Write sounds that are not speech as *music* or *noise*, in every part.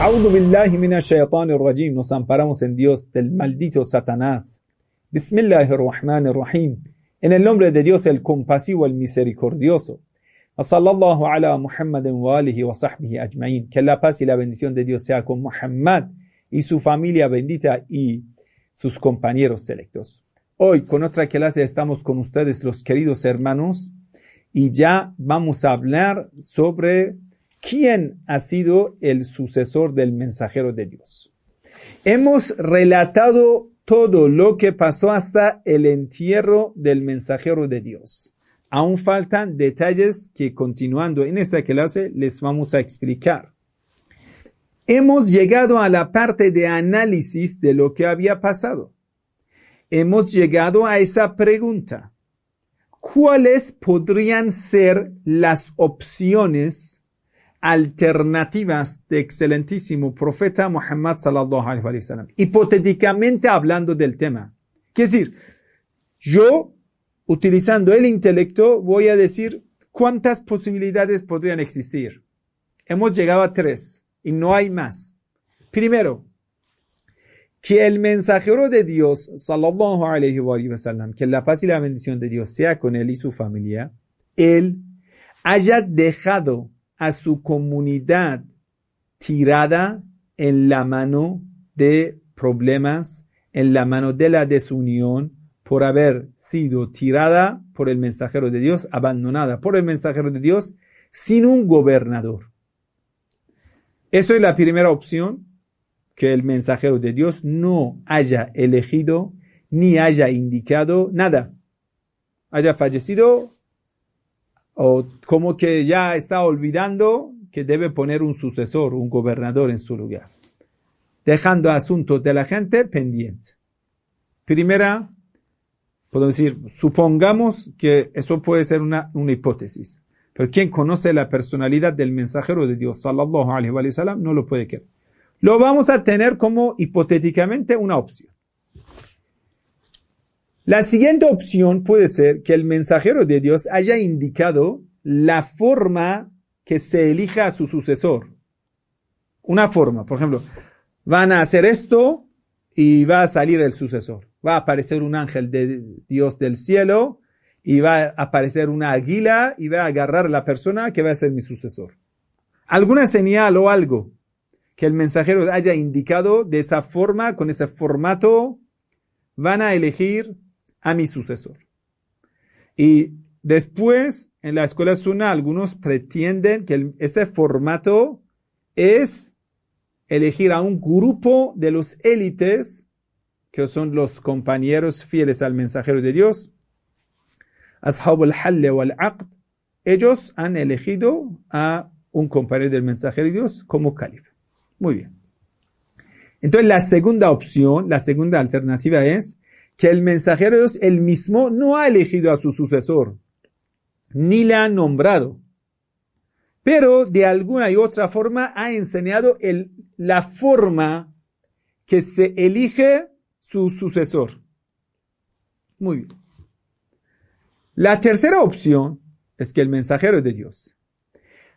Billahi. Nos amparamos en Dios del maldito Satanás. Bismillahirrahmanirrahim. En el nombre de Dios el compasivo, el misericordioso. Sallallahu ala Muhammadin wa alihi wa sahbihi ajma'in. Que la paz y la bendición de Dios sea con Muhammad y su familia bendita y sus compañeros selectos. Hoy con otra clase estamos con ustedes los queridos hermanos y ya vamos a hablar sobre quién ha sido el sucesor del mensajero de Dios. Hemos relatado todo lo que pasó hasta el entierro del mensajero de Dios. Aún faltan detalles que continuando en esa clase les vamos a explicar. Hemos llegado a la parte de análisis de lo que había pasado. Hemos llegado a esa pregunta. ¿Cuáles podrían ser las opciones alternativas de excelentísimo profeta Muhammad sallallahu alaihi wa sallam. Hipotéticamente hablando del tema. Es decir, yo, utilizando el intelecto, voy a decir cuántas posibilidades podrían existir. Hemos llegado a tres y no hay más. Primero, que el mensajero de Dios, sallallahu alaihi wa sallam, que la paz y la bendición de Dios sea con él y su familia, él haya dejado a su comunidad tirada en la mano de problemas, en la mano de la desunión, por haber sido tirada por el mensajero de Dios, abandonada por el mensajero de Dios, sin un gobernador. Eso es la primera opción, que el mensajero de Dios no haya elegido ni haya indicado nada. Haya fallecido o como que ya está olvidando que debe poner un sucesor, un gobernador en su lugar, dejando asuntos de la gente pendientes. Primera, podemos decir, supongamos que eso puede ser una, una hipótesis, pero quien conoce la personalidad del mensajero de Dios, sallallahu alaihi wa sallam, no lo puede creer. Lo vamos a tener como hipotéticamente una opción. La siguiente opción puede ser que el mensajero de Dios haya indicado la forma que se elija a su sucesor. Una forma, por ejemplo, van a hacer esto y va a salir el sucesor. Va a aparecer un ángel de Dios del cielo y va a aparecer una águila y va a agarrar a la persona que va a ser mi sucesor. Alguna señal o algo que el mensajero haya indicado de esa forma, con ese formato, van a elegir a mi sucesor. Y después, en la escuela Suna, algunos pretenden que ese formato es elegir a un grupo de los élites, que son los compañeros fieles al mensajero de Dios, Ashab al wal aqd, ellos han elegido a un compañero del mensajero de Dios como califa. Muy bien. Entonces la segunda opción, la segunda alternativa es que el mensajero de Dios, él mismo, no ha elegido a su sucesor, ni le ha nombrado, pero de alguna y otra forma ha enseñado el, la forma que se elige su sucesor. Muy bien. La tercera opción es que el mensajero de Dios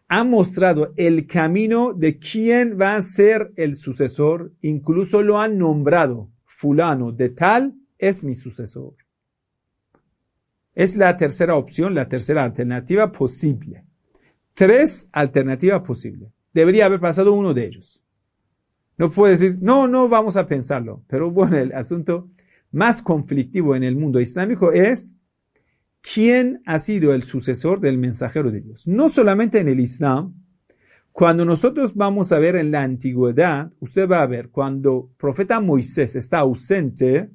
ha mostrado el camino de quién va a ser el sucesor, incluso lo han nombrado fulano de tal es mi sucesor. Es la tercera opción, la tercera alternativa posible. Tres alternativas posibles. Debería haber pasado uno de ellos. No puede decir, no, no vamos a pensarlo. Pero bueno, el asunto más conflictivo en el mundo islámico es quién ha sido el sucesor del mensajero de Dios. No solamente en el Islam, cuando nosotros vamos a ver en la antigüedad, usted va a ver cuando profeta Moisés está ausente,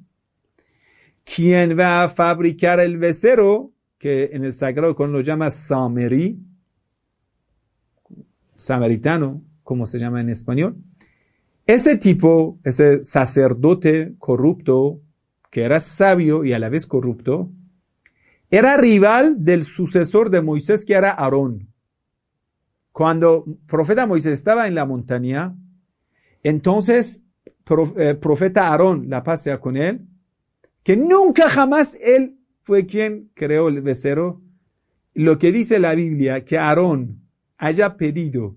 quien va a fabricar el becerro que en el Sagrado Corán lo llama Sameri, samaritano, como se llama en español. Ese tipo, ese sacerdote corrupto, que era sabio y a la vez corrupto, era rival del sucesor de Moisés, que era Aarón. Cuando profeta Moisés estaba en la montaña, entonces eh, profeta Aarón la pasea con él, que nunca jamás él fue quien creó el becerro. Lo que dice la Biblia, que Aarón haya pedido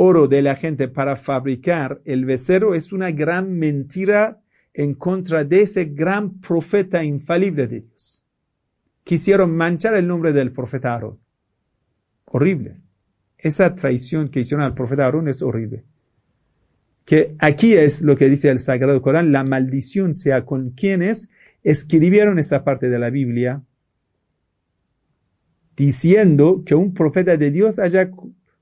oro de la gente para fabricar el becerro es una gran mentira en contra de ese gran profeta infalible de Dios. Quisieron manchar el nombre del profeta Aarón. Horrible. Esa traición que hicieron al profeta Aarón es horrible. Que aquí es lo que dice el Sagrado Corán, la maldición sea con quienes escribieron esta parte de la Biblia diciendo que un profeta de Dios haya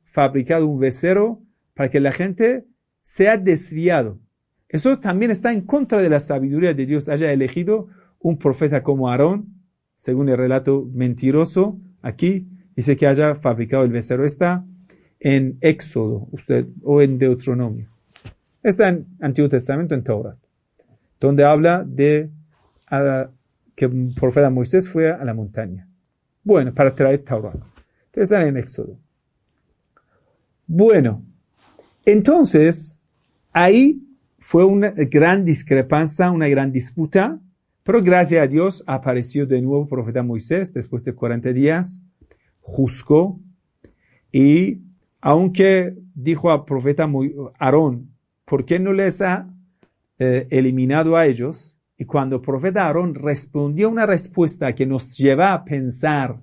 fabricado un becerro para que la gente sea desviado. Eso también está en contra de la sabiduría de Dios, haya elegido un profeta como Aarón, según el relato mentiroso aquí, dice que haya fabricado el becerro. Está en Éxodo usted, o en Deuteronomio. Está en Antiguo Testamento, en Torah, donde habla de que el profeta Moisés fue a la montaña. Bueno, para traer Torah. Entonces están en Éxodo. Bueno, entonces ahí fue una gran discrepancia, una gran disputa, pero gracias a Dios apareció de nuevo el profeta Moisés después de 40 días, juzgó y aunque dijo al profeta Aarón, ¿por qué no les ha eh, eliminado a ellos? Y cuando el profeta Aarón respondió una respuesta que nos lleva a pensar,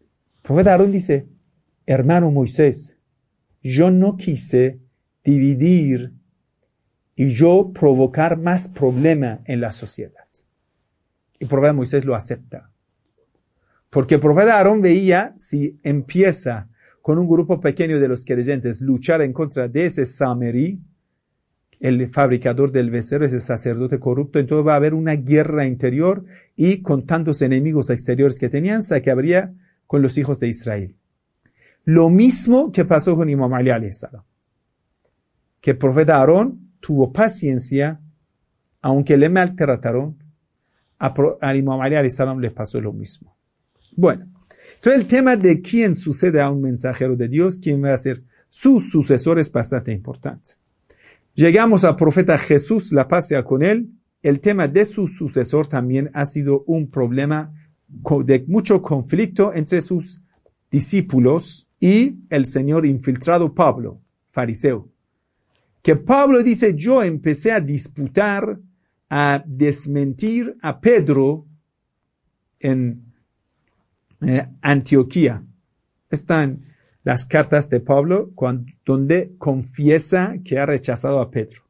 el profeta Aarón dice, hermano Moisés, yo no quise dividir y yo provocar más problema en la sociedad. Y el profeta Moisés lo acepta. Porque el profeta Aarón veía si empieza con un grupo pequeño de los creyentes luchar en contra de ese Sameri, el fabricador del becerro, ese sacerdote corrupto, entonces va a haber una guerra interior y con tantos enemigos exteriores que tenían, se acabaría con los hijos de Israel. Lo mismo que pasó con Imam Ali que el profeta Aarón tuvo paciencia, aunque le maltrataron, a, Imam Ali les pasó lo mismo. Bueno, entonces el tema de quién sucede a un mensajero de Dios, quién va a ser su sucesor es bastante importante. Llegamos al profeta Jesús, la paz sea con él. El tema de su sucesor también ha sido un problema de mucho conflicto entre sus discípulos y el Señor infiltrado Pablo, fariseo. Que Pablo dice, yo empecé a disputar, a desmentir a Pedro en eh, Antioquía. Están las cartas de Pablo donde confiesa que ha rechazado a Pedro.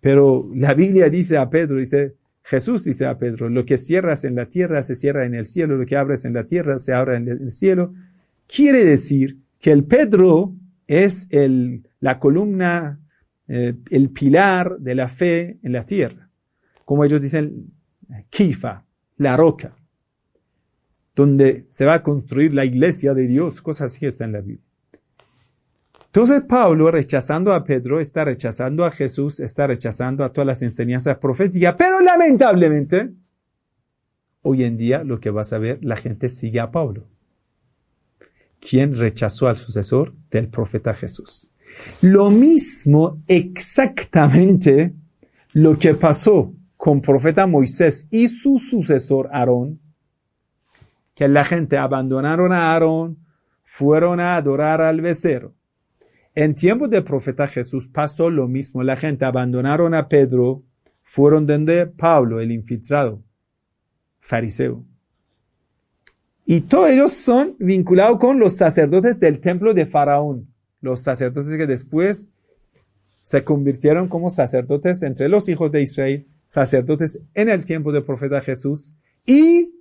Pero la Biblia dice a Pedro, dice, Jesús dice a Pedro, lo que cierras en la tierra se cierra en el cielo, lo que abres en la tierra se abre en el cielo. Quiere decir que el Pedro es el, la columna, eh, el pilar de la fe en la tierra. Como ellos dicen, Kifa, la roca donde se va a construir la iglesia de Dios, cosas así está en la Biblia. Entonces Pablo, rechazando a Pedro, está rechazando a Jesús, está rechazando a todas las enseñanzas proféticas, pero lamentablemente, hoy en día lo que vas a ver, la gente sigue a Pablo. ¿Quién rechazó al sucesor del profeta Jesús? Lo mismo exactamente lo que pasó con profeta Moisés y su sucesor Aarón que la gente abandonaron a Aarón, fueron a adorar al becerro. En tiempo del profeta Jesús pasó lo mismo. La gente abandonaron a Pedro, fueron donde Pablo, el infiltrado, fariseo. Y todos ellos son vinculados con los sacerdotes del templo de Faraón. Los sacerdotes que después se convirtieron como sacerdotes entre los hijos de Israel, sacerdotes en el tiempo del profeta Jesús. Y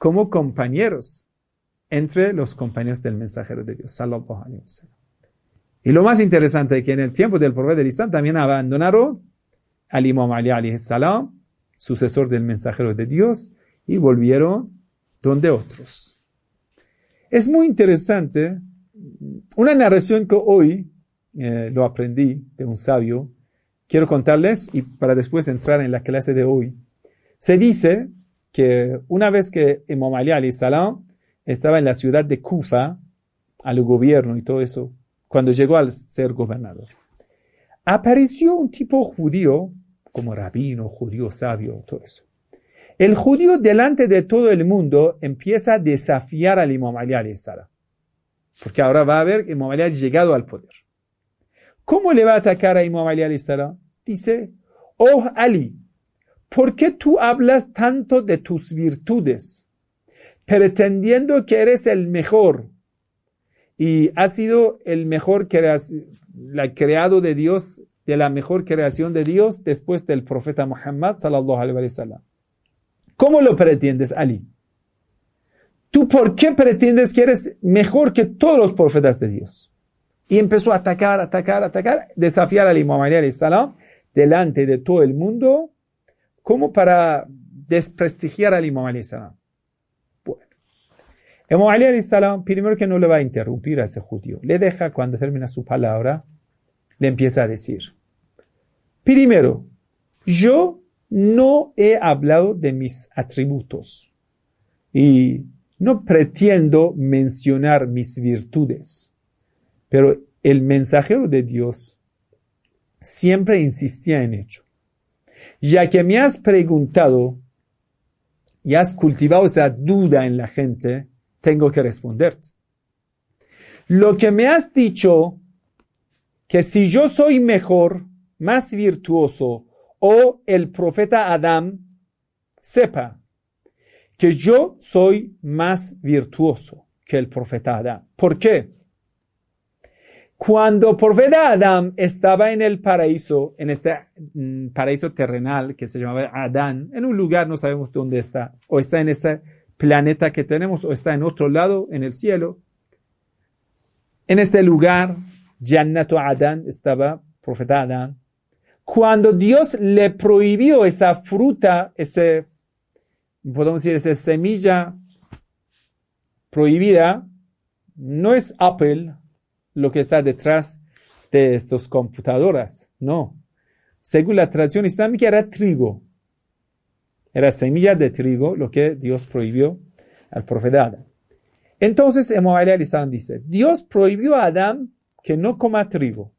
como compañeros entre los compañeros del mensajero de Dios. Y lo más interesante es que en el tiempo del profeta Islam también abandonaron al Imam Ali salam, sucesor del mensajero de Dios, y volvieron donde otros. Es muy interesante, una narración que hoy eh, lo aprendí de un sabio, quiero contarles y para después entrar en la clase de hoy. Se dice que una vez que Imam Ali salam estaba en la ciudad de Kufa, al gobierno y todo eso, cuando llegó al ser gobernador, apareció un tipo judío, como rabino, judío sabio, todo eso. El judío delante de todo el mundo empieza a desafiar al Imam Ali salam, porque ahora va a ver que Imam Ali ha llegado al poder. ¿Cómo le va a atacar a Imam Ali salam? Dice, oh Ali, ¿por qué tú hablas tanto de tus virtudes, pretendiendo que eres el mejor y has sido el mejor creado de Dios, de la mejor creación de Dios después del profeta Muhammad sallallahu alaihi wasallam? ¿Cómo lo pretendes, Ali? ¿Tú por qué pretendes que eres mejor que todos los profetas de Dios? y empezó a atacar, atacar, atacar, desafiar al Imam Ali salam delante de todo el mundo, como para desprestigiar al Imam Ali salam. Bueno, Imam Ali salam, primero que no le va a interrumpir a ese judío, le deja cuando termina su palabra, le empieza a decir, primero, yo no he hablado de mis atributos y no pretendo mencionar mis virtudes pero el mensajero de Dios siempre insistía en ello. Ya que me has preguntado y has cultivado esa duda en la gente, tengo que responderte. Lo que me has dicho, que si yo soy mejor, más virtuoso, o el profeta Adán, sepa que yo soy más virtuoso que el profeta Adán. ¿Por qué? Cuando por vida Adán estaba en el paraíso, en este mm, paraíso terrenal que se llamaba Adán, en un lugar no sabemos dónde está, o está en ese planeta que tenemos, o está en otro lado, en el cielo. En este lugar, Jannatu Adán estaba, profeta Adán. Cuando Dios le prohibió esa fruta, ese, podemos decir, esa semilla prohibida, no es Apple, lo que está detrás de estas computadoras. No. Según la tradición islámica era trigo. Era semilla de trigo lo que Dios prohibió al profeta Adán. Entonces, Imam Ali dice, Dios prohibió a Adán que no coma trigo.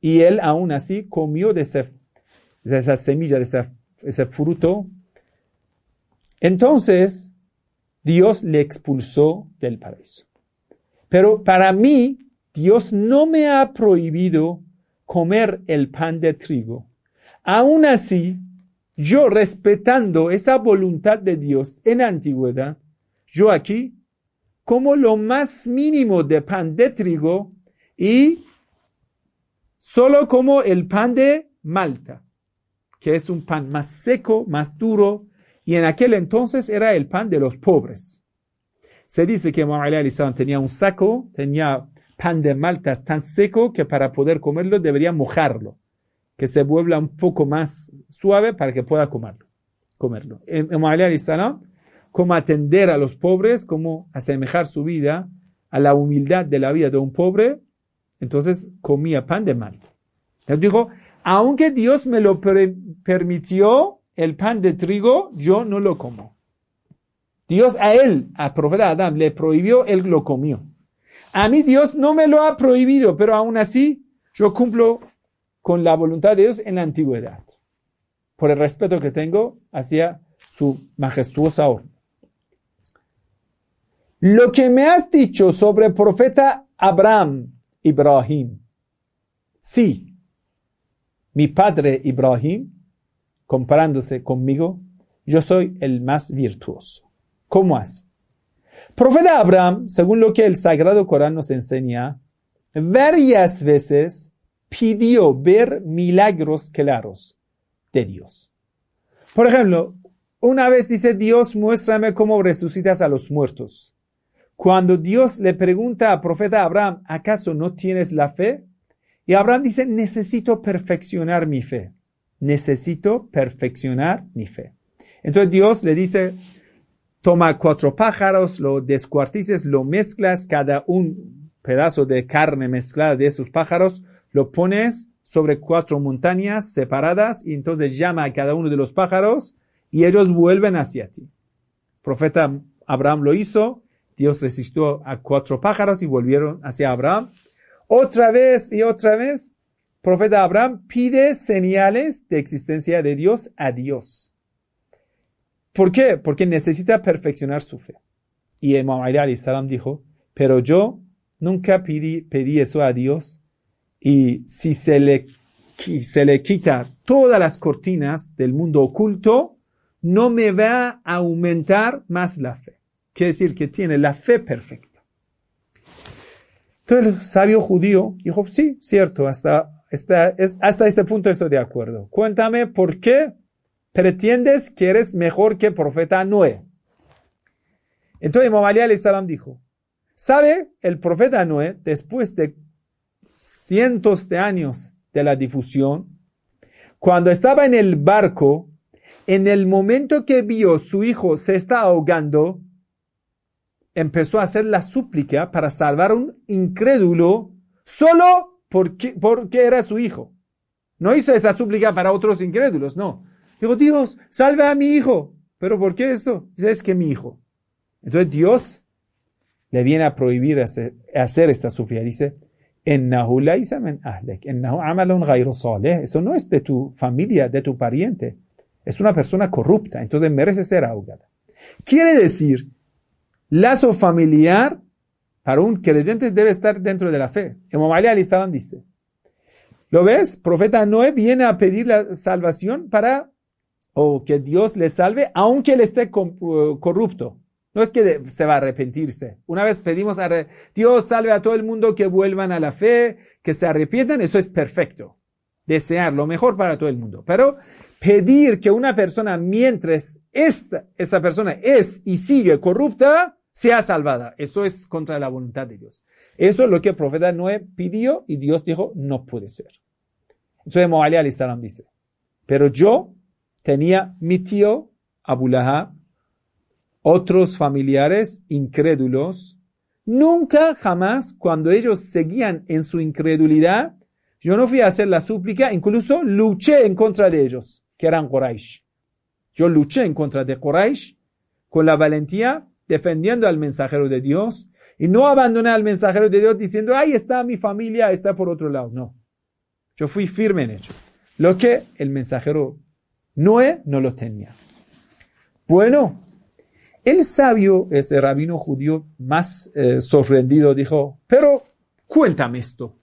Y él aún así comió de esa semilla, de ese fruto. Entonces, Dios le expulsó del paraíso. Pero para mí, Dios no me ha prohibido comer el pan de trigo. Aún así, yo respetando esa voluntad de Dios en la antigüedad, yo aquí como lo más mínimo de pan de trigo y solo como el pan de Malta, que es un pan más seco, más duro, y en aquel entonces era el pan de los pobres. Se dice que Muhammad tenía un saco, tenía pan de Malta es tan seco que para poder comerlo debería mojarlo, que se vuelva un poco más suave para que pueda comerlo. comerlo. En cómo atender a los pobres, cómo asemejar su vida a la humildad de la vida de un pobre, entonces comía pan de Malta. Él dijo, aunque Dios me lo permitió, el pan de trigo, yo no lo como. Dios a él, a profeta Adán, le prohibió, él lo comió. A mí Dios no me lo ha prohibido, pero aún así yo cumplo con la voluntad de Dios en la antigüedad, por el respeto que tengo hacia su majestuosa orden. Lo que me has dicho sobre el profeta Abraham, Ibrahim, sí, mi padre Ibrahim, comparándose conmigo, yo soy el más virtuoso. ¿Cómo así? Profeta Abraham, según lo que el Sagrado Corán nos enseña, varias veces pidió ver milagros claros de Dios. Por ejemplo, una vez dice Dios, muéstrame cómo resucitas a los muertos. Cuando Dios le pregunta al profeta Abraham, ¿acaso no tienes la fe? Y Abraham dice, necesito perfeccionar mi fe. Necesito perfeccionar mi fe. Entonces Dios le dice, toma cuatro pájaros, lo descuartices, lo mezclas, cada un pedazo de carne mezclada de esos pájaros, lo pones sobre cuatro montañas separadas y entonces llama a cada uno de los pájaros y ellos vuelven hacia ti. profeta Abraham lo hizo, Dios resistió a cuatro pájaros y volvieron hacia Abraham. Otra vez y otra vez, profeta Abraham pide señales de existencia de Dios a Dios. ¿Por qué? Porque necesita perfeccionar su fe. Y Imam Ali salam dijo, pero yo nunca pedí, eso a Dios y si se le, se le quita todas las cortinas del mundo oculto, no me va a aumentar más la fe. Quiere decir que tiene la fe perfecta. Entonces el sabio judío dijo, sí, cierto, hasta, hasta, hasta este punto estoy de acuerdo. Cuéntame por qué pretendes que eres mejor que el profeta Noé. Entonces Imam Ali salam dijo, ¿sabe el profeta Noé, después de cientos de años de la difusión, cuando estaba en el barco, en el momento que vio su hijo se está ahogando, empezó a hacer la súplica para salvar a un incrédulo solo porque, porque era su hijo. No hizo esa súplica para otros incrédulos, no. Dijo, Dios, salve a mi hijo. ¿Pero por qué esto? Dice, es que mi hijo. Entonces Dios le viene a prohibir hacer, hacer esta súplica. Dice, eso no es de tu familia, de tu pariente. Es una persona corrupta, entonces merece ser ahogada. Quiere decir, lazo familiar para un creyente debe estar dentro de la fe. Imam Ali salam dice, ¿lo ves? Profeta Noé viene a pedir la salvación para, o que Dios le salve, aunque él esté corrupto. No es que se va a arrepentirse. Una vez pedimos a Dios salve a todo el mundo que vuelvan a la fe, que se arrepientan, eso es perfecto. Desear lo mejor para todo el mundo. Pero pedir que una persona, mientras esta, esa persona es y sigue corrupta, sea salvada. Eso es contra la voluntad de Dios. Eso es lo que el profeta Noé pidió y Dios dijo, no puede ser. Entonces Moali al dice, pero yo tenía mi tío Abu otros familiares incrédulos, nunca jamás cuando ellos seguían en su incredulidad, yo no fui a hacer la súplica, incluso luché en contra de ellos, que eran Quraysh. Yo luché en contra de Quraysh con la valentía, defendiendo al mensajero de Dios, y no abandoné al mensajero de Dios diciendo, ahí está mi familia, está por otro lado. No. Yo fui firme en ello. Lo que el mensajero Noé no lo tenía. Bueno, el sabio, ese rabino judío más eh, sorprendido, dijo, pero cuéntame esto.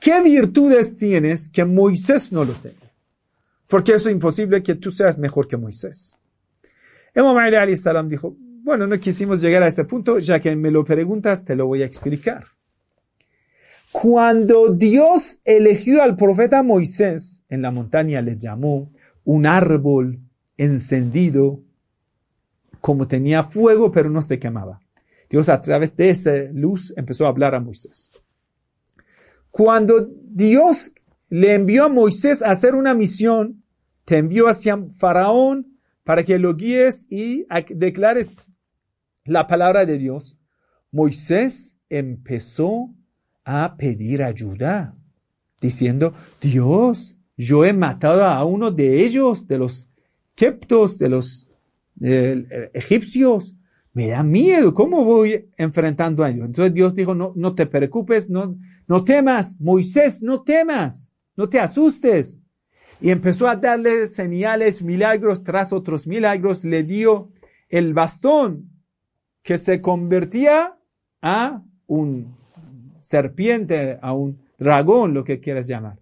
¿Qué virtudes tienes que Moisés no lo tenga? Porque es imposible que tú seas mejor que Moisés. Imam Ali salam dijo, bueno, no quisimos llegar a ese punto, ya que me lo preguntas, te lo voy a explicar. Cuando Dios eligió al profeta Moisés, en la montaña le llamó un árbol encendido como tenía fuego, pero no se quemaba. Dios a través de esa luz empezó a hablar a Moisés. Cuando Dios le envió a Moisés a hacer una misión, te envió hacia Faraón para que lo guíes y declares la palabra de Dios. Moisés empezó a pedir ayuda, diciendo, Dios, yo he matado a uno de ellos, de los keptos, de los egipcios, me da miedo, ¿cómo voy enfrentando a ellos? Entonces Dios dijo, no, no te preocupes, no, no temas, Moisés, no temas, no te asustes. Y empezó a darle señales, milagros tras otros milagros, le dio el bastón que se convertía a un serpiente, a un dragón, lo que quieras llamar.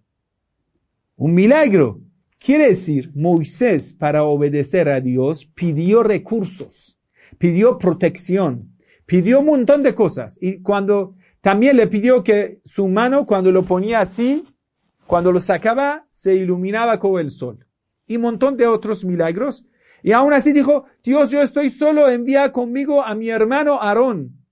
Un milagro. Quiere decir, Moisés para obedecer a Dios pidió recursos, pidió protección, pidió un montón de cosas. Y cuando también le pidió que su mano, cuando lo ponía así, cuando lo sacaba, se iluminaba como el sol. Y un montón de otros milagros. Y aún así dijo, Dios, yo estoy solo, envía conmigo a mi hermano Aarón,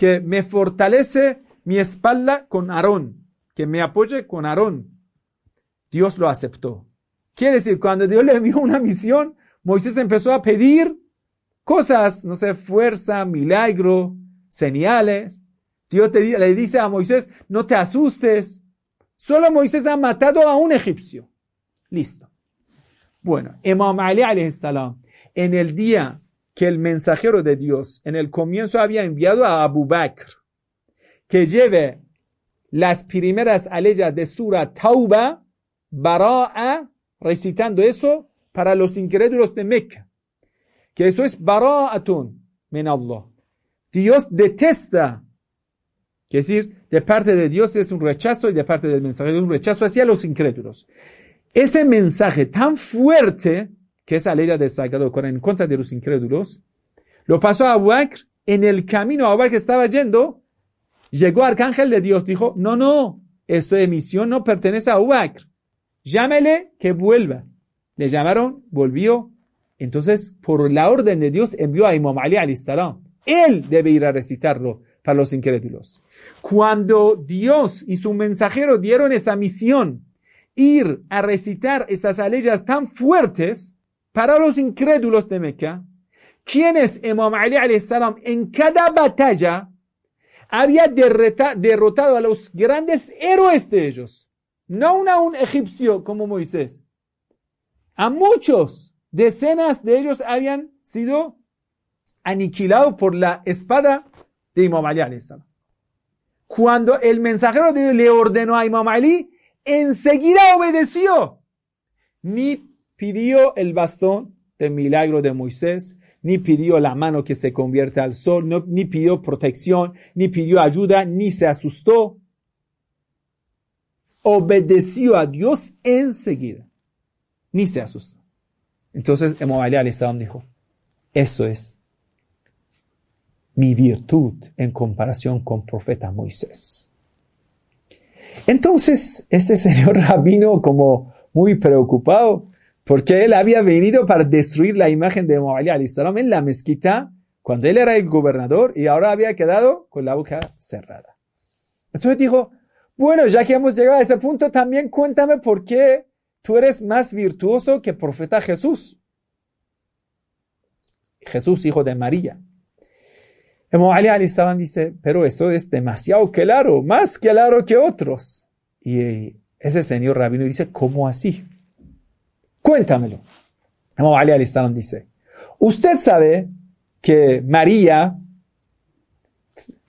que me fortalece mi espalda con Aarón, que me apoye con Aarón. Dios lo aceptó. Quiere decir, cuando Dios le envió una misión, Moisés empezó a pedir cosas, no sé, fuerza, milagro, señales. Dios le dice a Moisés, no te asustes. Solo Moisés ha matado a un egipcio. Listo. Bueno, Imam Ali salam, en el día que el mensajero de Dios en el comienzo había enviado a Abu Bakr que lleve las primeras aleyas de Sura Tauba, Bara'a, recitando eso para los incrédulos de Mecca. Que eso es Bara'atun min Allah. Dios detesta, que decir, de parte de Dios es un rechazo y de parte del mensajero es un rechazo hacia los incrédulos. Ese mensaje tan fuerte, que es la ley Sagrado Corán en contra de los incrédulos, lo pasó a Abu en el camino a Abu estaba yendo, llegó Arcángel de Dios, dijo, no, no, esta emisión no pertenece a Abu. Llámele que vuelva. Le llamaron, volvió. Entonces, por la orden de Dios, envió a Imam Ali salam. Él debe ir a recitarlo para los incrédulos. Cuando Dios y su mensajero dieron esa misión, ir a recitar estas aleyas tan fuertes para los incrédulos de Meca, quienes Imam Ali salam en cada batalla había derrotado a los grandes héroes de ellos, no a un egipcio como Moisés. A muchos, decenas de ellos habían sido aniquilados por la espada de Imam Ali salam. Cuando el mensajero de Dios le ordenó a Imam Ali, enseguida obedeció. Ni pidió el bastón del milagro de Moisés, ni pidió la mano que se convierta al sol, ni pidió protección, ni pidió ayuda, ni se asustó. Obedeció a Dios enseguida, ni se asustó. Entonces Imam Ali dijo, eso es mi virtud en comparación con profeta Moisés. Entonces, ese señor *laughs* rabino como muy preocupado, porque él había venido para destruir la imagen de Muhammad salam en la mezquita cuando él era el gobernador y ahora había quedado con la boca cerrada. Entonces dijo, bueno, ya que hemos llegado a ese punto, también cuéntame por qué tú eres más virtuoso que profeta Jesús. Jesús, hijo de María. Imam Ali salam dice, pero eso es demasiado claro, más claro que otros. Y ese señor rabino dice, ¿cómo así? Cuéntamelo. Imam Ali salam dice, usted sabe que María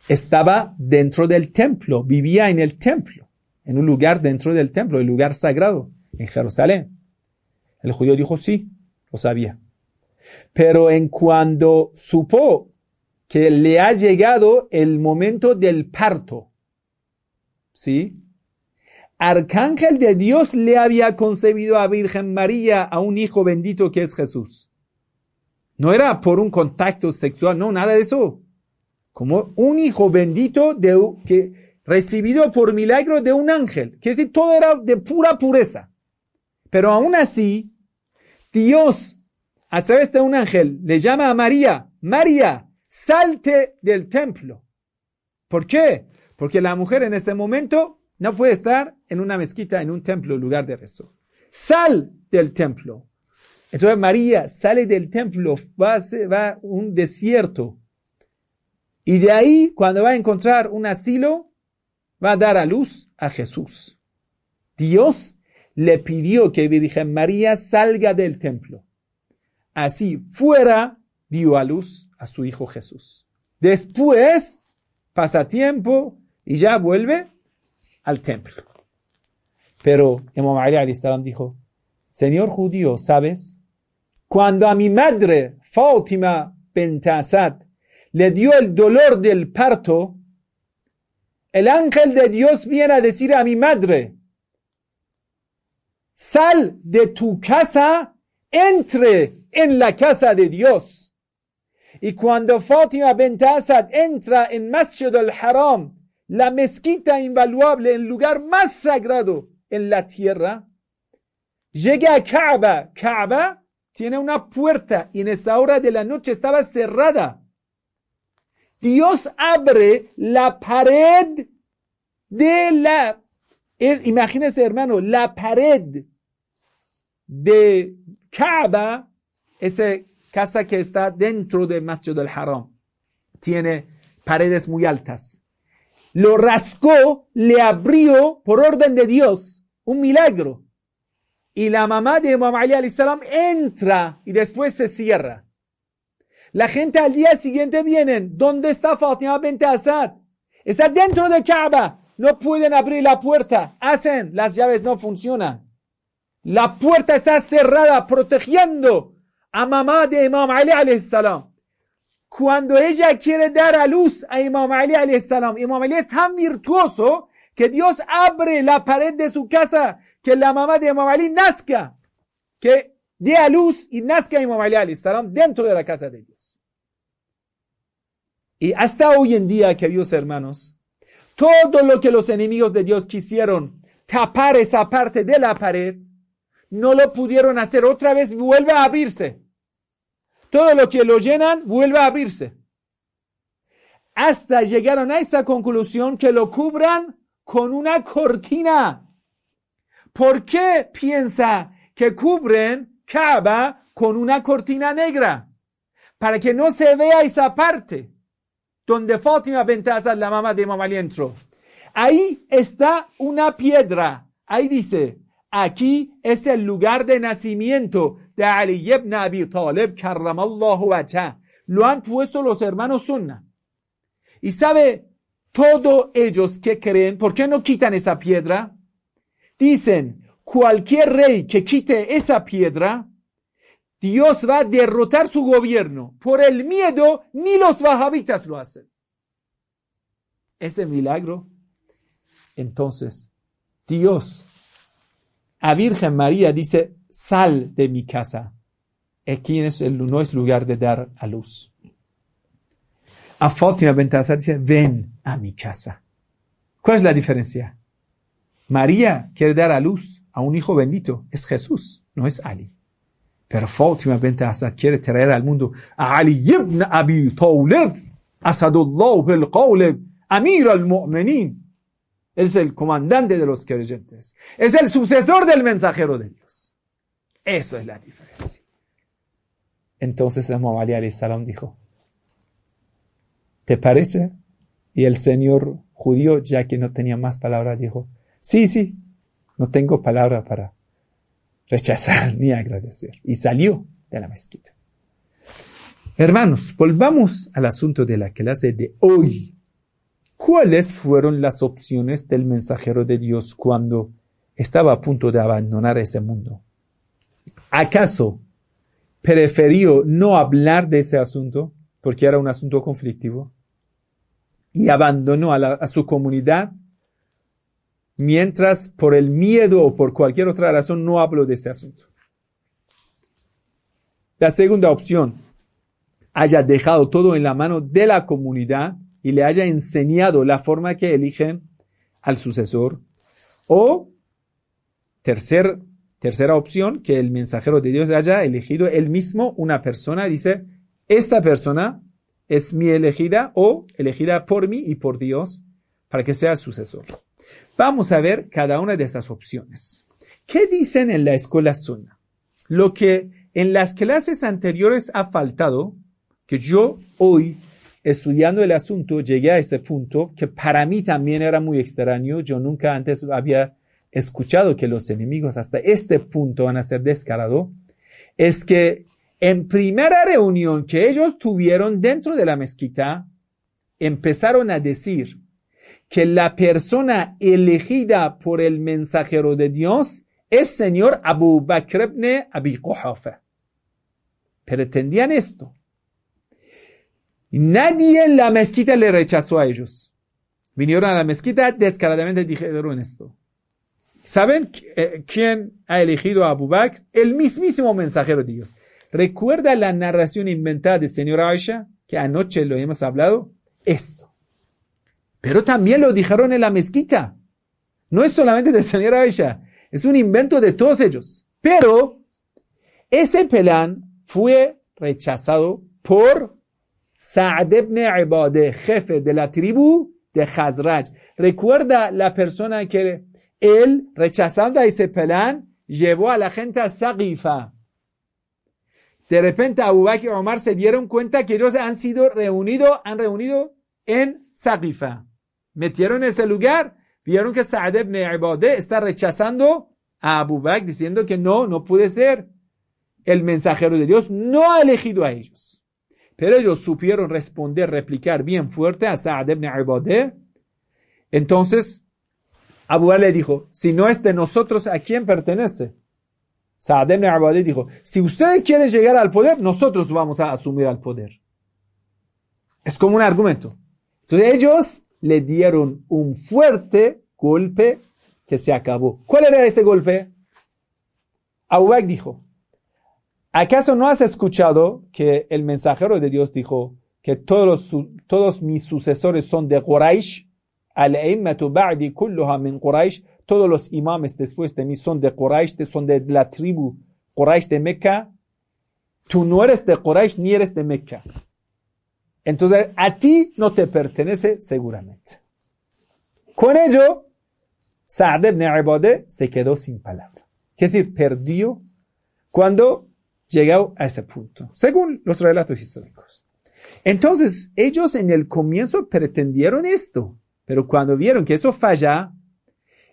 estaba dentro del templo, vivía en el templo, en un lugar dentro del templo, el lugar sagrado, en Jerusalén. El judío dijo, sí, lo sabía. Pero en cuando supo que le ha llegado el momento del parto. ¿Sí? Arcángel de Dios le había concebido a Virgen María a un hijo bendito que es Jesús. No era por un contacto sexual, no, nada de eso. Como un hijo bendito de, que, recibido por milagro de un ángel. Que decir, todo era de pura pureza. Pero aún así, Dios, a través de un ángel, le llama a María, María, salte del templo. ¿Por qué? Porque la mujer en ese momento no puede estar en una mezquita, en un templo, lugar de rezo. Sal del templo. Entonces María sale del templo, va a, un desierto. Y de ahí, cuando va a encontrar un asilo, va a dar a luz a Jesús. Dios le pidió que Virgen María salga del templo. Así fuera, dio a luz a su hijo Jesús. Después pasa tiempo y ya vuelve al templo. Pero Imam Ali salam dijo, Señor judío, ¿sabes? Cuando a mi madre, Fátima Asad, le dio el dolor del parto, el ángel de Dios viene a decir a mi madre, sal de tu casa, entre en la casa de Dios. Y cuando Fátima bint Asad entra en Masjid al-Haram, la mezquita invaluable, el lugar más sagrado en la tierra, llega a Kaaba. Kaaba tiene una puerta y en esa hora de la noche estaba cerrada. Dios abre la pared de la, imagínense hermano, la pared de Kaaba esa casa que está dentro de Masjid al-Haram. Tiene paredes muy altas. Lo rascó, le abrió por orden de Dios. Un milagro. Y la mamá de Imam Ali salam entra y después se cierra. La gente al día siguiente vienen. ¿Dónde está Fatima bint Asad? Está dentro de Kaaba. No pueden abrir la puerta. Hacen. Las llaves no funcionan. La puerta está cerrada protegiendo a mamá de Imam Ali salam. Cuando ella quiere dar a luz a Imam Ali salam, Imam Ali es tan virtuoso que Dios abre la pared de su casa, que la mamá de Imam Ali nazca, que dé a luz y nazca Imam Ali salam dentro de la casa de Dios. Y hasta hoy en día, queridos hermanos, todo lo que los enemigos de Dios quisieron tapar esa parte de la pared, no lo pudieron hacer. Otra vez vuelve a abrirse. Todo lo que lo llenan vuelve a abrirse. Hasta llegaron a esa conclusión que lo cubran con una cortina. ¿Por qué piensa que cubren Kaaba con una cortina negra? Para que no se vea esa parte donde Fátima Bentazar, la mamá de Mamá entró. Ahí está una piedra. Ahí dice, Aquí es el lugar de nacimiento de Ali ibn Abi Talib, karramallahu wajha. Lo han puesto los hermanos Sunna. Y sabe, todos ellos que creen, ¿por qué no quitan esa piedra? Dicen, cualquier rey que quite esa piedra, Dios va a derrotar su gobierno. Por el miedo, ni los wahabitas lo hacen. Ese milagro. Entonces, Dios a Virgen María dice, sal de mi casa. Aquí es el, no es lugar de dar a luz. A Fátima Bentazar dice, ven a mi casa. ¿Cuál es la diferencia? María quiere dar a luz a un hijo bendito. Es Jesús, no es Ali. Pero Fátima Bentazar quiere traer al mundo a Ali ibn Abi Talib, Asadullah al Amir al-Mu'minin es el comandante de los creyentes. Es el sucesor del mensajero de Dios. Eso es la diferencia. Entonces Imam Ali salam dijo, ¿te parece? Y el señor judío, ya que no tenía más palabras, dijo, sí, sí, no tengo palabra para rechazar *laughs* ni agradecer. Y salió de la mezquita. Hermanos, volvamos al asunto de la clase de hoy. ¿Cuáles fueron las opciones del mensajero de Dios cuando estaba a punto de abandonar ese mundo? ¿Acaso prefirió no hablar de ese asunto porque era un asunto conflictivo y abandonó a, a su comunidad mientras por el miedo o por cualquier otra razón no habló de ese asunto? La segunda opción, haya dejado todo en la mano de la comunidad y le haya enseñado la forma que eligen al sucesor. O tercer, tercera opción, que el mensajero de Dios haya elegido él mismo una persona, dice, esta persona es mi elegida o elegida por mí y por Dios para que sea sucesor. Vamos a ver cada una de esas opciones. ¿Qué dicen en la escuela Sunna? Lo que en las clases anteriores ha faltado, que yo hoy estudiando el asunto llegué a ese punto que para mí también era muy extraño. Yo nunca antes había escuchado que los enemigos hasta este punto van a ser descarados. Es que en primera reunión que ellos tuvieron dentro de la mezquita, empezaron a decir que la persona elegida por el mensajero de Dios es señor Abu Bakr ibn Abi Quhafa. Pretendían esto. Nadie en la mezquita le rechazó a ellos. Vinieron a la mezquita, descaradamente dijeron esto. ¿Saben eh, quién ha elegido a Abu Bakr? El mismísimo mensajero de Dios. ¿Recuerda la narración inventada de señora Aisha? Que anoche lo hemos hablado. Esto. Pero también lo dijeron en la mezquita. No es solamente de señora Aisha. Es un invento de todos ellos. Pero ese plan fue rechazado por Sa'd ibn Ibade, jefe de la tribu de Khazraj. Recuerda la persona que él, rechazando ese plan, llevó a la gente a Sagifa. De repente Abu Bakr y Omar se dieron cuenta que ellos han sido reunidos, han reunido en Saqifa. Metieron ese lugar, vieron que Sa'ad ibn Ibadeh está rechazando a Abu Bakr diciendo que no, no puede ser. El mensajero de Dios no ha elegido a ellos. Pero ellos supieron responder, replicar bien fuerte a Sa'ad ibn. Entonces, Abu le dijo, si no es de nosotros, ¿a quién pertenece? Sa'ad ibn dijo, si ustedes quieren llegar al poder, nosotros vamos a asumir al poder. Es como un argumento. Entonces ellos le dieron un fuerte golpe que se acabó. ¿Cuál era ese golpe? Abu dijo, ¿acaso no has escuchado que el mensajero de Dios dijo que todos, todos mis sucesores son de Quraysh? ba'di kulluha min Quraysh. Todos los imames después de mí son de Quraysh, son de la tribu Quraysh de Mecca. Tú no eres de Quraysh ni eres de Mecca. Entonces, a ti no te pertenece seguramente. Con ello, Sa'd ibn Ibadeh se quedó sin palabra. Es decir, perdió cuando llegó a ese punto, según los relatos históricos. Entonces, ellos en el comienzo pretendieron esto, pero cuando vieron que eso falla,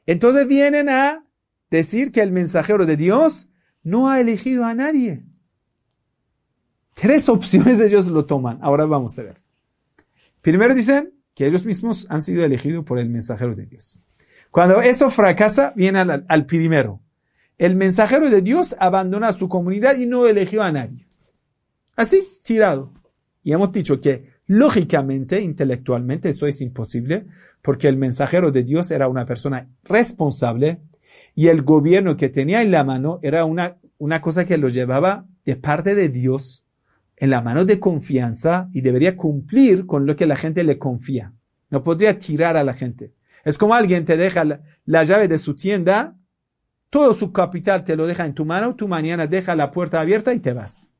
entonces vienen a decir que el mensajero de Dios no ha elegido a nadie. Tres *laughs* opciones ellos lo toman. Ahora vamos a ver. Primero dicen que ellos mismos han sido elegidos por el mensajero de Dios. Cuando eso fracasa, viene al, primero. El mensajero de Dios abandona su comunidad y no eligió a nadie. Así, tirado. Y hemos dicho que lógicamente, intelectualmente, eso es imposible, porque el mensajero de Dios era una persona responsable y el gobierno que tenía en la mano era una, una cosa que lo llevaba de parte de Dios en la mano de confianza y debería cumplir con lo que la gente le confía. No podría tirar a la gente. Es como alguien te deja la, llave de su tienda, todo su capital te lo deja en tu mano, tú mañana deja la puerta abierta y te vas.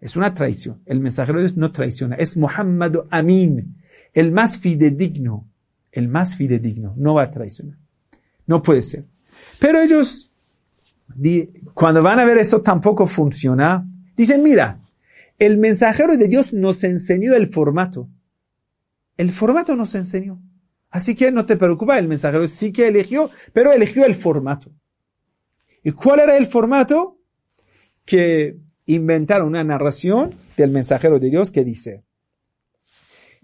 Es una traición. El mensajero de Dios no traiciona. Es Muhammad Amin, el más fidedigno. El más fidedigno. No va a traicionar. No puede ser. Pero ellos, cuando van a ver esto tampoco funciona, dicen, mira, el mensajero de Dios nos enseñó el formato. El formato nos enseñó. Así que no te preocupes, el mensajero sí que eligió, pero eligió el formato. ¿Y cuál era el formato? Que inventaron una narración del mensajero de Dios que dice,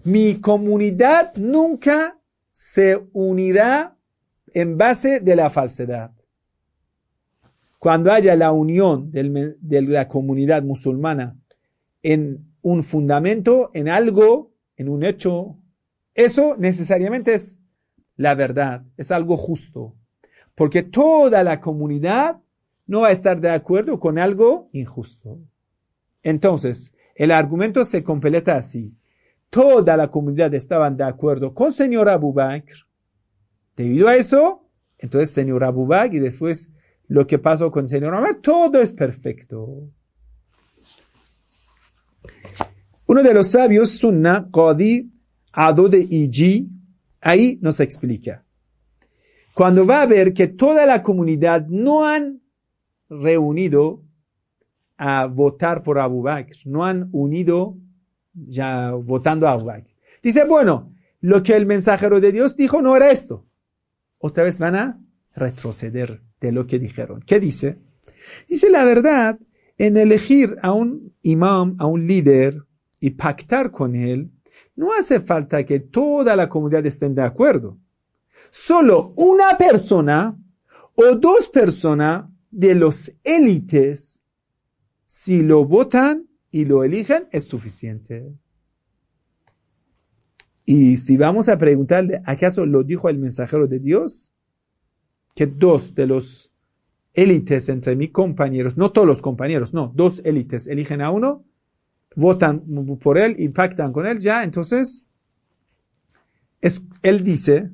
mi comunidad nunca se unirá en base de la falsedad. Cuando haya la unión de la comunidad musulmana en un fundamento, en algo, en un hecho, eso necesariamente es la verdad, es algo justo. Porque toda la comunidad no va a estar de acuerdo con algo injusto. Entonces, el argumento se completa así. Toda la comunidad estaban de acuerdo con señor Abu Bakr. Debido a eso, entonces señor Abu Bakr y después lo que pasó con señor Omar, todo es perfecto. Uno de los sabios, Sunna, Qadi, Ado de Iji, ahí nos explica. Cuando va a ver que toda la comunidad no han reunido a votar por Abu Bakr, no han unido ya votando a Abu Bakr. Dice, bueno, lo que el mensajero de Dios dijo no era esto. Otra vez van a retroceder de lo que dijeron. ¿Qué dice? Dice la verdad, en elegir a un imam, a un líder, y pactar con él, no hace falta que toda la comunidad estén de acuerdo. Solo una persona o dos personas de los élites, si lo votan y lo eligen, es suficiente. Y si vamos a preguntarle, ¿acaso lo dijo el mensajero de Dios? Que dos de los élites entre mis compañeros, no todos los compañeros, no, dos élites eligen a uno, votan por él y pactan con él, ya, entonces, es, él dice,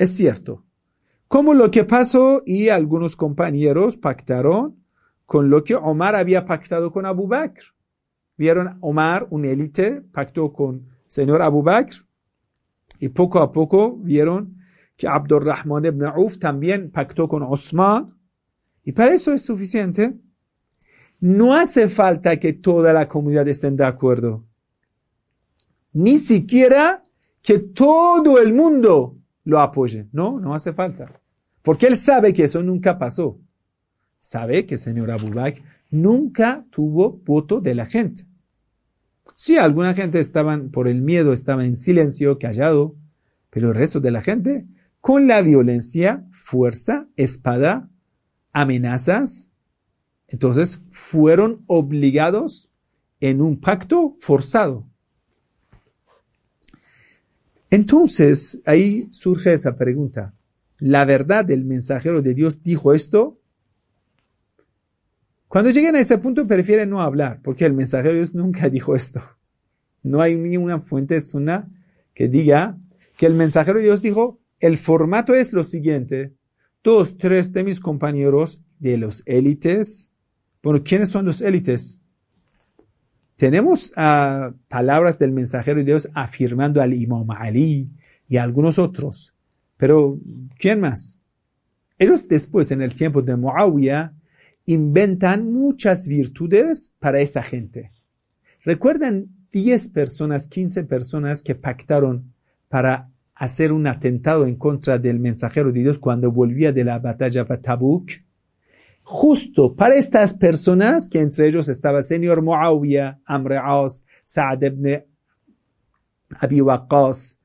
es cierto. Como lo que pasó y algunos compañeros pactaron con lo que Omar había pactado con Abu Bakr. Vieron Omar, un élite, pactó con señor Abu Bakr y poco a poco vieron que Abdurrahman ibn Auf también pactó con Osman y para eso es suficiente no hace falta que toda la comunidad esté de acuerdo. Ni siquiera que todo el mundo lo apoye. No, no hace falta. Porque él sabe que eso nunca pasó. Sabe que señor Abu Bakr nunca tuvo voto de la gente. Sí, alguna gente estaban, por el miedo, estaba en silencio, callado, pero el resto de la gente, con la violencia, fuerza, espada, amenazas, entonces fueron obligados en un pacto forzado. Entonces, ahí surge esa pregunta. ¿La verdad del mensajero de Dios dijo esto? Cuando lleguen a ese punto prefieren no hablar, porque el mensajero de Dios nunca *laughs* dijo esto. No hay ninguna fuente una que diga que el mensajero de Dios dijo, el formato es lo siguiente, dos, tres de mis compañeros de los élites, bueno, ¿quiénes son los élites? Tenemos uh, palabras del mensajero de Dios afirmando al Imam Ali y a algunos otros, pero ¿quién más? Ellos después, en el tiempo de Muawiyah, inventan muchas virtudes para esta gente. Recuerdan 10 personas, 15 personas que pactaron para hacer un atentado en contra del mensajero de Dios cuando volvía de la batalla para Tabuk. Justo para estas personas, que entre ellos estaba señor Muawiyah, Amr As, Sa'ad ibn Abi Waqqas,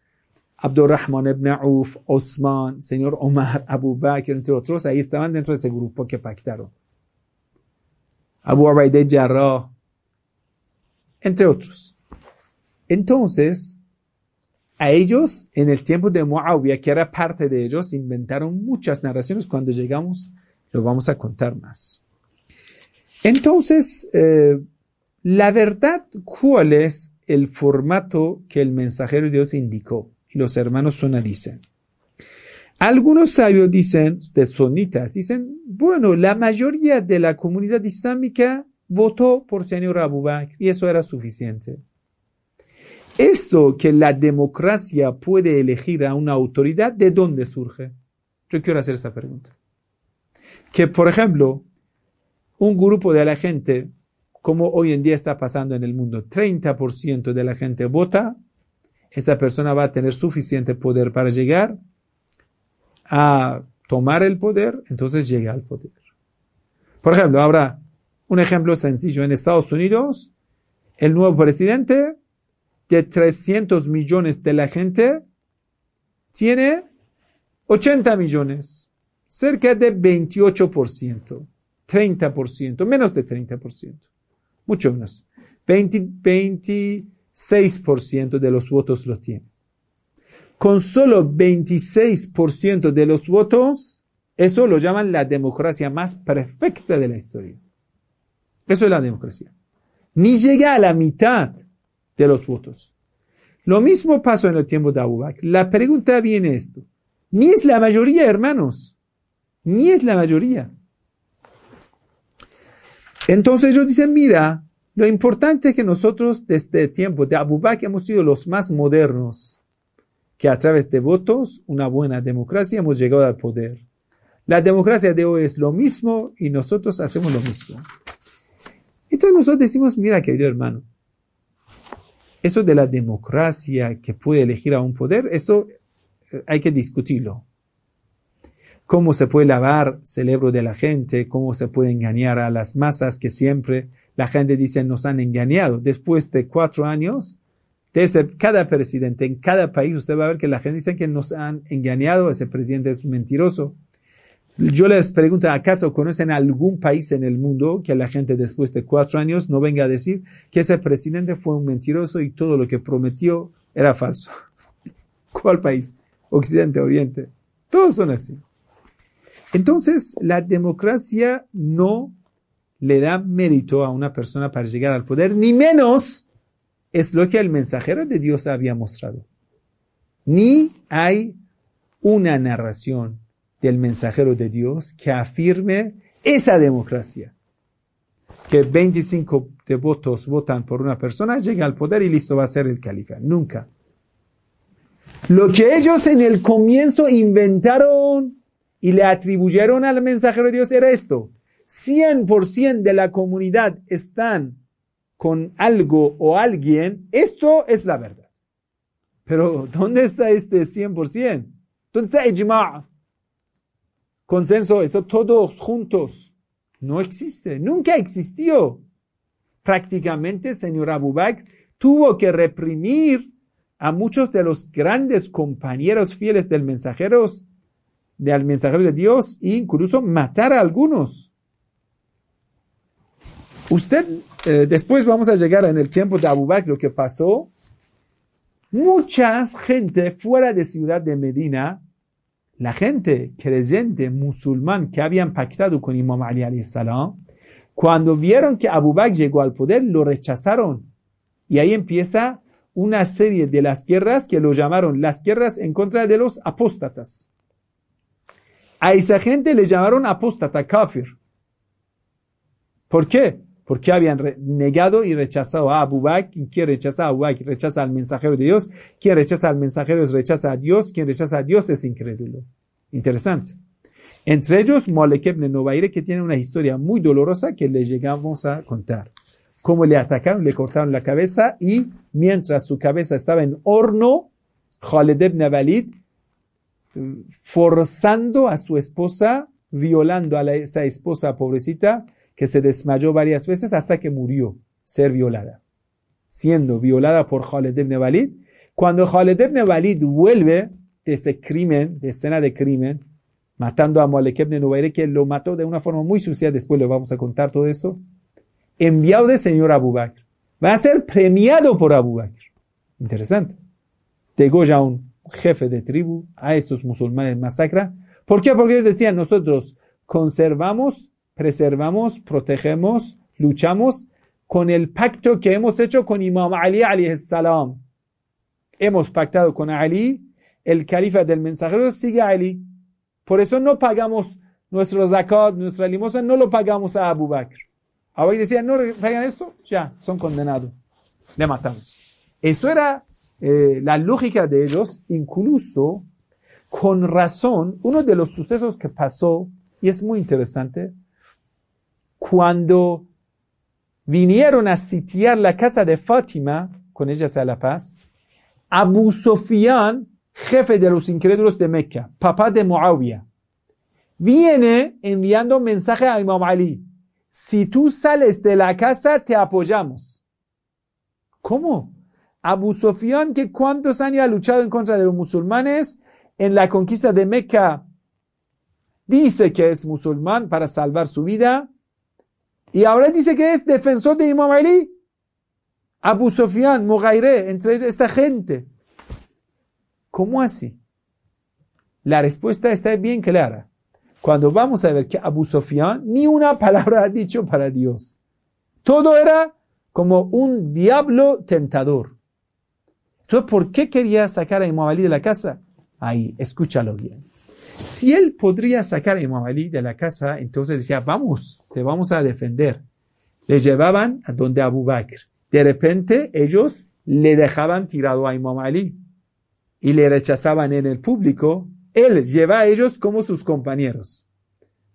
Abdurrahman ibn Auf, Osman, señor Omar, Abu Bakr, entre otros, ahí estaban dentro de ese grupo que pactaron. Abu Ubaid Jarrah, entre otros. Entonces, a ellos, en el tiempo de Muawiyah, que era parte de ellos, inventaron muchas narraciones. Cuando llegamos, lo vamos a contar más. Entonces, eh, la verdad, ¿cuál es el formato que el mensajero de Dios indicó? Los hermanos Suna dicen. Algunos sabios dicen, de sonitas, dicen, bueno, la mayoría de la comunidad islámica votó por señor Abu Bakr y eso era suficiente. Esto que la democracia puede elegir a una autoridad, ¿de dónde surge? Yo quiero hacer esa pregunta. Que, por ejemplo, un grupo de la gente, como hoy en día está pasando en el mundo, 30% de la gente vota, esa persona va a tener suficiente poder para llegar a tomar el poder, entonces llega al poder. Por ejemplo, habrá un ejemplo sencillo. En Estados Unidos, el nuevo presidente de 300 millones de la gente tiene 80 millones, cerca de 28%, 30%, menos de 30%, mucho menos. 26% de los votos lo tiene. Con solo 26% de los votos, eso lo llaman la democracia más perfecta de la historia. Eso es la democracia. Ni llega a la mitad de los votos. Lo mismo pasó en el tiempo de Abu Bakr. La pregunta viene esto. Ni es la mayoría, hermanos. Ni es la mayoría. Entonces ellos dicen, mira, lo importante es que nosotros desde el tiempo de Abu Bakr hemos sido los más modernos, que a través de votos, una buena democracia, hemos llegado al poder. La democracia de hoy es lo mismo y nosotros hacemos lo mismo. Entonces nosotros decimos, mira querido hermano, eso de la democracia que puede elegir a un poder, eso eh, hay que discutirlo. Cómo se puede lavar cerebro de la gente, cómo se puede engañar a las masas que siempre la gente dice nos han engañado. Después de cuatro años, de cada presidente en cada país, usted va a ver que la gente dice que nos han engañado, ese presidente es mentiroso. Yo les pregunto, ¿acaso conocen algún país en el mundo que la gente después de cuatro años no venga a decir que ese presidente fue un mentiroso y todo lo que prometió era falso? *laughs* ¿Cuál país? Occidente, Oriente. Todos son así. Entonces, la democracia no le da mérito a una persona para llegar al poder, ni menos es lo que el mensajero de Dios había mostrado. Ni hay una narración del mensajero de Dios que afirme esa democracia. Que 25 de votos votan por una persona, llega al poder y listo va a ser el califa. Nunca. Lo que ellos en el comienzo inventaron y le atribuyeron al mensajero de Dios era esto, 100% de la comunidad están con algo o alguien, esto es la verdad. Pero, ¿dónde está este 100%? ¿Dónde está ijma? Consenso, esto todos juntos. No existe, nunca existió. Prácticamente, señor Abu Bakr tuvo que reprimir a muchos de los grandes compañeros fieles del mensajero, del mensajero de Dios, e incluso matar a algunos. Usted, eh, después vamos a llegar en el tiempo de Abu Bakr, lo que pasó. Mucha gente fuera de ciudad de Medina, la gente creyente musulmán que habían pactado con Imam Ali cuando vieron que Abu Bakr llegó al poder, lo rechazaron. Y ahí empieza una serie de las guerras que lo llamaron las guerras en contra de los apóstatas. A esa gente le llamaron apóstata, kafir. ¿Por qué? Porque habían negado y rechazado a Abu Bakr. Quien rechaza a Abu Bakr rechaza al mensajero de Dios. Quien rechaza al mensajero rechaza a Dios. Quien rechaza a Dios es incrédulo. Interesante. Entre ellos, Molek ibn que tiene una historia muy dolorosa que le llegamos a contar. Cómo le atacaron, le cortaron la cabeza y mientras su cabeza estaba en horno, Khalid Walid, forzando a su esposa, violando a esa esposa pobrecita, que se desmayó varias veces hasta que murió, ser violada. Siendo violada por Khalid ibn Walid. Cuando Khalid ibn Walid vuelve de ese crimen, de escena de crimen, matando a Malek ibn Nubayre, que lo mató de una forma muy sucia, después le vamos a contar todo eso, enviado de señor Abu Bakr. Va a ser premiado por Abu Bakr. Interesante. ya un jefe de tribu a estos musulmanes masacra. ¿Por qué? Porque ellos decían, nosotros conservamos preservamos, protegemos, luchamos con el pacto que hemos hecho con Imam Ali alayhi salam. Hemos pactado con Ali, el califa del mensajero sigue a Ali. Por eso no pagamos nuestro zakat, nuestra limosna, no lo pagamos a Abu Bakr. Abu Bakr decía, no pagan esto, ya, son condenados. Le matamos. Eso era eh, la lógica de ellos, incluso con razón, uno de los sucesos que pasó, y es muy interesante, cuando vinieron a sitiar la casa de Fátima, con ella sea la paz, Abu Sofyan, jefe de los incrédulos de Mecca, papá de Muawiyah, viene enviando un mensaje a Imam Ali. Si tú sales de la casa, te apoyamos. ¿Cómo? Abu Sofyan, que cuántos años ha luchado en contra de los musulmanes en la conquista de Mecca, dice que es musulmán para salvar su vida, y ahora dice que es defensor de Imam Ali. Abu Sofyan, Mughayre, entre esta gente. ¿Cómo así? La respuesta está bien clara. Cuando vamos a ver que Abu Sofyan ni una *laughs* palabra ha dicho para Dios. Todo era como un diablo tentador. Entonces, ¿por qué quería sacar a Imam Ali de la casa? Ahí, escúchalo bien. Si él podría sacar a Imam Ali de la casa, entonces decía, vamos, te vamos a defender. Le llevaban a donde Abu Bakr. De repente ellos le dejaban tirado a Imam Ali y le rechazaban en el público. Él lleva a ellos como sus compañeros,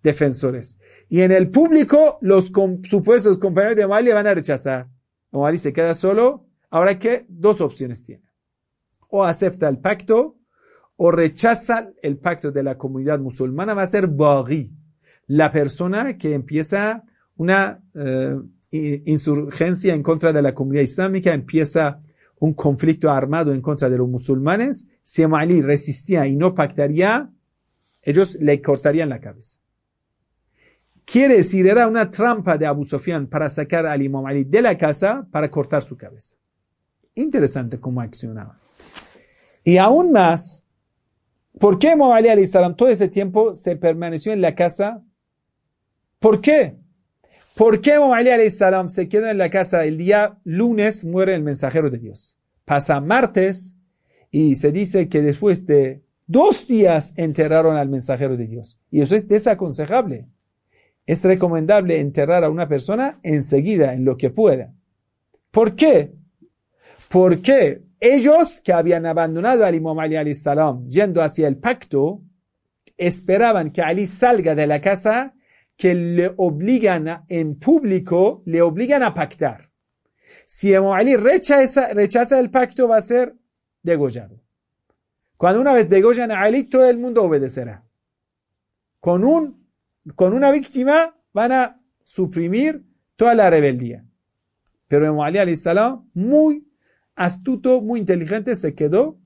defensores. Y en el público los supuestos compañeros de Imam Ali van a rechazar. Imam Ali se queda solo. Ahora que dos opciones tiene. O acepta el pacto o rechaza el pacto de la comunidad musulmana va a ser Baghi, la persona que empieza una eh, insurgencia en contra de la comunidad islámica, empieza un conflicto armado en contra de los musulmanes. Si Ali resistía y no pactaría, ellos le cortarían la cabeza. Quiere decir, era una trampa de Abu Sufyan para sacar al Imam Ali de la casa para cortar su cabeza. Interesante cómo accionaba. Y aún más, ¿Por qué Muhammad Ali salam todo ese tiempo se permaneció en la casa? ¿Por qué? ¿Por qué Muhammad Ali salam se quedó en la casa el día lunes muere el mensajero de Dios? Pasa martes y se dice que después de dos días enterraron al mensajero de Dios. Y eso es desaconsejable. Es recomendable enterrar a una persona enseguida, en lo que pueda. ¿Por qué? Porque ellos que habían abandonado al Imam Ali salam yendo hacia el pacto, esperaban que Ali salga de la casa, que le obligan en público, le obligan a pactar. Si Imam Ali rechaza, rechaza el pacto, va a ser degollado. Cuando una vez degollan a Ali, todo el mundo obedecerá. Con, un, con una víctima van a suprimir toda la rebeldía. Pero Imam Ali salam, muy astuto, muy inteligente, se quedó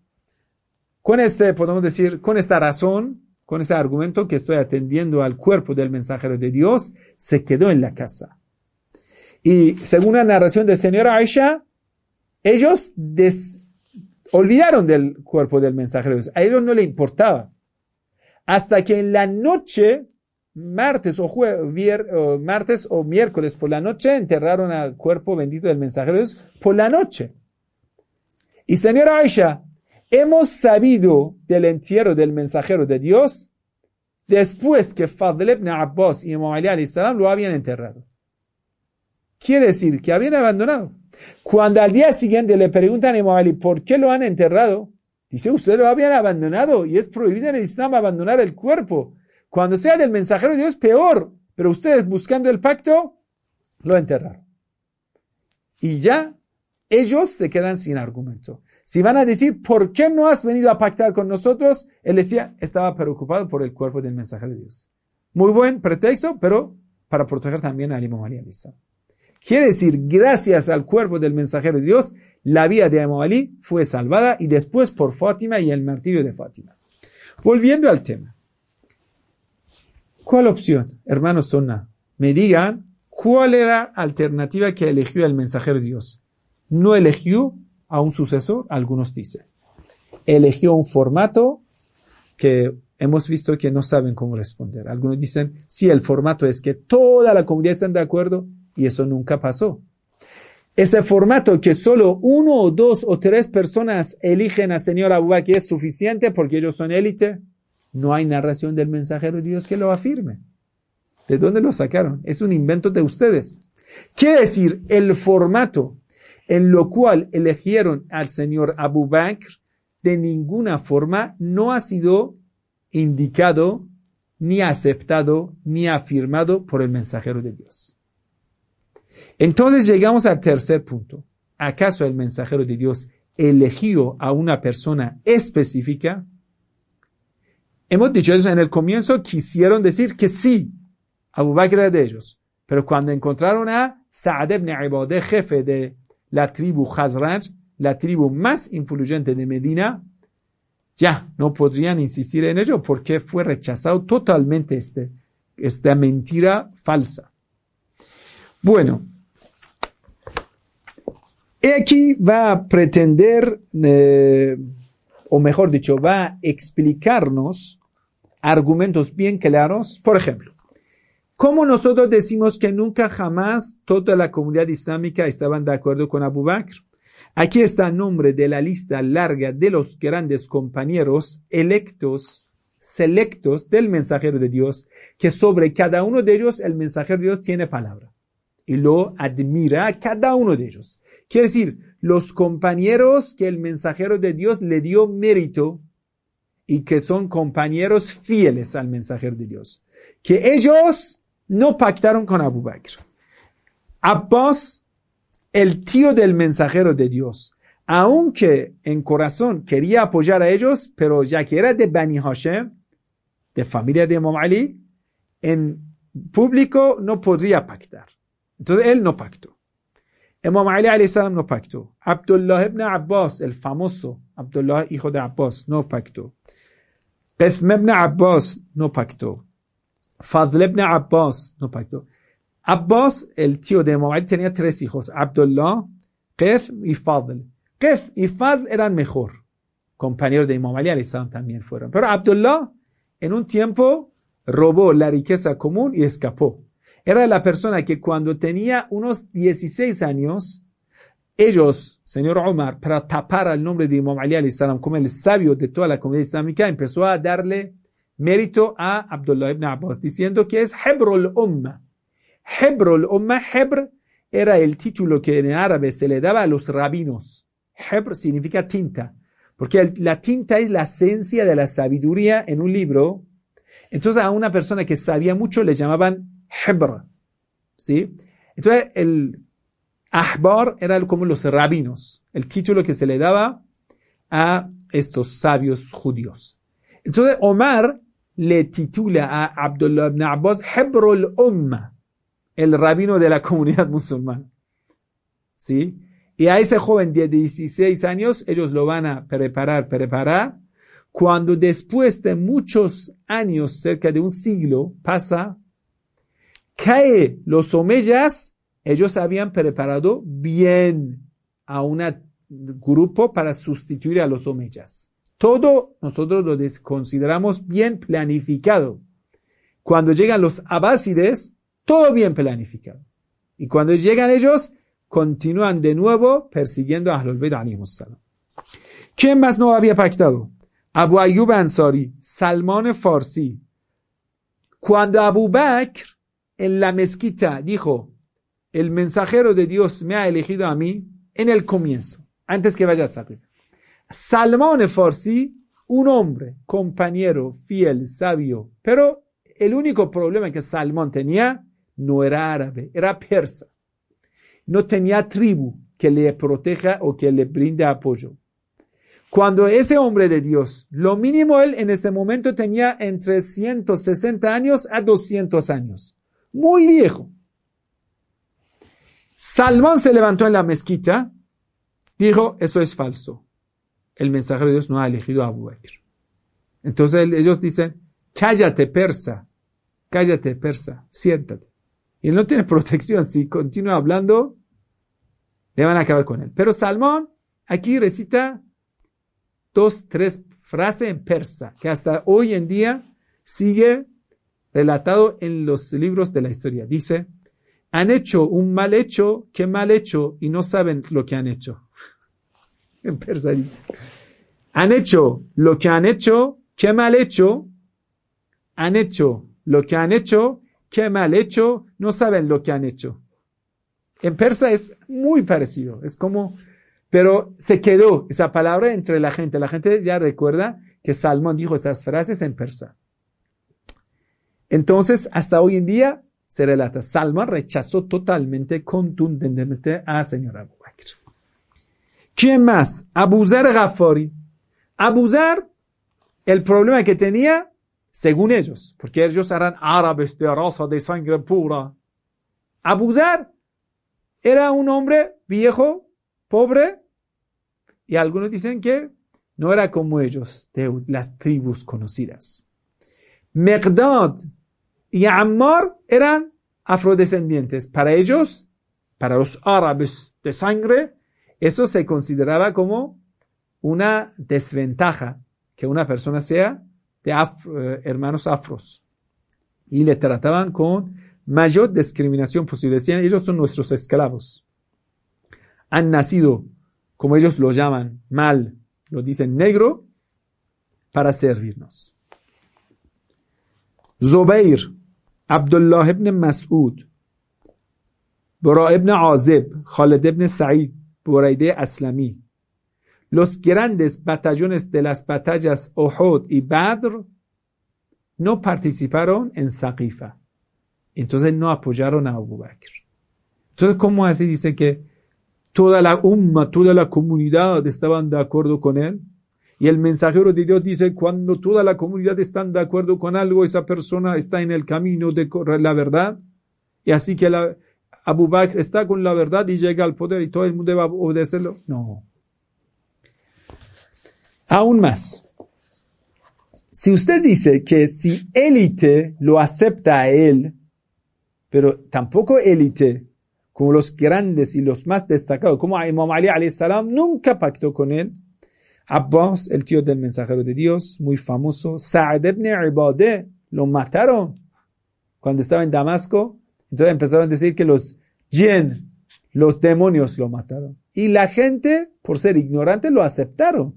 con este, podemos decir, con esta razón, con ese argumento que estoy atendiendo al cuerpo del mensajero de Dios, se quedó en la casa. Y según la narración de señora Aisha, ellos olvidaron del cuerpo del mensajero de Dios. A ellos no le importaba. Hasta que en la noche, martes o, o martes o miércoles por la noche, enterraron al cuerpo bendito del mensajero de Dios por la noche. Y señora Aisha, hemos sabido del entierro del mensajero de Dios después que Fadl ibn Abbas y Imam Ali salam lo habían enterrado. Quiere decir que habían abandonado. Cuando al día siguiente le preguntan a Imam Ali por qué lo han enterrado, dice, ustedes lo habían abandonado y es prohibido en el Islam abandonar el cuerpo. Cuando sea del mensajero de Dios, peor. Pero ustedes buscando el pacto, lo enterraron. Y ya ellos se quedan sin argumento. Si van a decir, ¿por qué no has venido a pactar con nosotros? Él decía, estaba preocupado por el cuerpo del mensajero de Dios. Muy buen pretexto, pero para proteger también a Imam Ali. Quiere decir, gracias al cuerpo del mensajero de Dios, la vida de Imam Ali fue salvada y después por Fátima y el martirio de Fátima. Volviendo al tema. ¿Cuál opción, hermanos Sonna? Me digan, ¿cuál era la alternativa que eligió el mensajero de Dios? No eligió a un sucesor, algunos dicen. Eligió un formato que hemos visto que no saben cómo responder. Algunos dicen, sí, el formato es que toda la comunidad está de acuerdo y eso nunca pasó. Ese formato que solo uno o dos o tres personas eligen a señor Abu Bakr es suficiente porque ellos son élite. No hay narración del mensajero de Dios que lo afirme. ¿De dónde lo sacaron? Es un invento de ustedes. Quiere decir, el formato en lo cual eligieron al señor Abu Bakr, de ninguna forma no ha sido indicado, ni aceptado, ni afirmado por el mensajero de Dios. Entonces llegamos al tercer punto. ¿Acaso el mensajero de Dios eligió a una persona específica? Hemos dicho eso en el comienzo, quisieron decir que sí, Abu Bakr era de ellos. Pero cuando encontraron a Sa'ad ibn Ibadeh, jefe de la tribu Hazraj, la tribu más influyente de Medina, ya no podrían insistir en ello porque fue rechazado totalmente este, esta mentira falsa. Bueno, aquí va a pretender, eh, o mejor dicho, va a explicarnos argumentos bien claros. Por ejemplo, ¿Cómo nosotros decimos que nunca jamás toda la comunidad islámica estaban de acuerdo con Abu Bakr? Aquí está el nombre de la lista larga de los grandes compañeros electos, selectos del mensajero de Dios, que sobre cada uno de ellos el mensajero de Dios tiene palabra. Y lo admira a cada uno de ellos. Quiere decir, los compañeros que el mensajero de Dios le dio mérito y que son compañeros fieles al mensajero de Dios. Que ellos نو پکتر اون کن ابو بکر عباس التیو دل منسخه د دیوس اون که ان کوراسون کریا پوجار ایجوس پرو یا کیرا د بنی هاشم د فامیلیا د امام علی ان پوبلیکو نو پودیا پکتر تو ال نو پکتو امام علی علیه السلام نو پکتو عبد الله ابن عباس الفاموسو عبد الله ای خود عباس نو پکتو قسم ابن عباس نو پکتو Fadl ibn Abbas no pactó. Abbas, el tío de Imam tenía tres hijos, Abdullah, Qeth y Fadl. Qeth y Fadl eran mejor. Compañeros de Imam Ali también fueron. Pero Abdullah, en un tiempo, robó la riqueza común y escapó. Era la persona que cuando tenía unos 16 años, ellos, señor Omar, para tapar el nombre de Imam Ali como el sabio de toda la comunidad islámica, empezó a darle mérito a Abdullah ibn Abbas, diciendo que es Hebrul Umma. Hebrul Umma, Hebr era el título que en árabe se le daba a los rabinos. Hebr significa tinta, porque la tinta es la esencia de la sabiduría en un libro. Entonces a una persona que sabía mucho le llamaban Hebr. ¿Sí? Entonces, el Ahbar era como los rabinos, el título que se le daba a estos sabios judíos. Entonces, Omar le titula a Abdullah ibn Abbas Hebrul Umma, el rabino de la *laughs* comunidad musulmana. ¿Sí? Y a ese joven de 16 años, ellos lo van a preparar, preparar. Cuando después de muchos años, cerca de un siglo, pasa, cae los omeyas, ellos habían preparado bien a un grupo para sustituir a los omeyas. Todo nosotros lo consideramos bien planificado. Cuando llegan los abásides, todo bien planificado. Y cuando llegan ellos, continúan de nuevo persiguiendo a Ahlul Bayt ¿Quién más no había pactado? Abu Ayyub Ansari, Salman Farsi. Cuando Abu Bakr en la mezquita dijo, el mensajero de Dios me ha elegido a mí en el comienzo, antes que vaya a salir. Salman Farsi, un hombre, compañero, fiel, sabio, pero el único problema que Salmón tenía no era árabe, era persa no tenía tribu que le proteja o que le brinde apoyo. Cuando ese hombre de Dios, lo mínimo él en ese momento tenía entre 160 años a 200 años. Muy viejo. Salmón se levantó en la mezquita, dijo, eso es falso. El mensajero de Dios no ha elegido a Abu Bakr. Entonces ellos dicen, cállate persa, cállate persa, siéntate. Y él no tiene *laughs* protección. Si continúa hablando, le van a acabar con él. Pero Salmón aquí recita dos, tres frases en persa, que hasta hoy en día sigue relatado en los libros de la historia. Dice, han hecho un mal hecho, qué mal hecho, y no saben lo que han hecho. En *laughs* persa dice, han hecho lo que han hecho, qué mal hecho, han hecho lo que han hecho, qué mal hecho, no saben lo que han hecho. En persa es muy parecido, es como, pero se quedó esa palabra entre la gente. La gente ya recuerda que Salmón dijo esas frases en persa. Entonces, hasta hoy en día se relata, Salmón rechazó totalmente, contundentemente a señor Abu. ¿Quién más? Abuzar Ghafari. Abuzar, el problema que tenía según ellos, porque ellos eran árabes de raza de sangre pura. Abuzar era un hombre viejo, pobre, y algunos dicen que no era como ellos, de las tribus conocidas. Megdad y Ammar eran afrodescendientes. Para ellos, para los árabes de sangre, eso se consideraba como una desventaja que una persona sea de eh, hermanos afros. Y le trataban con mayor discriminación posible. Decían, ellos son nuestros esclavos. Han nacido, como ellos lo llaman, mal, lo dicen negro, para servirnos. Zubair, Abdullah ibn Mas'ud, Bora ibn Azib, Khalid ibn Sa'id, Buraide Aslami, los grandes batallones de las batallas Uhud y Badr no participaron en Saqifa. Entonces no apoyaron a Abu Bakr. Entonces, ¿cómo así dice que toda la umma, toda la comunidad estaban de acuerdo con él? Y el mensajero de Dios dice, cuando toda la comunidad está de acuerdo con algo, esa persona está en el camino de la verdad. Y así que la, Abu Bakr está con la verdad y llega al poder y todo el mundo va a obedecerlo. No. Aún más, si usted dice que si élite lo acepta a él, pero tampoco élite, como los grandes y los más destacados, como Imam Ali salam nunca pactó con él. Abbas, el tío del mensajero de Dios, muy famoso, Sa'ad ibn Ibadeh, lo mataron cuando estaba en Damasco. Entonces empezaron a decir que los jinn, los demonios lo mataron. Y la gente, por ser ignorante, lo aceptaron.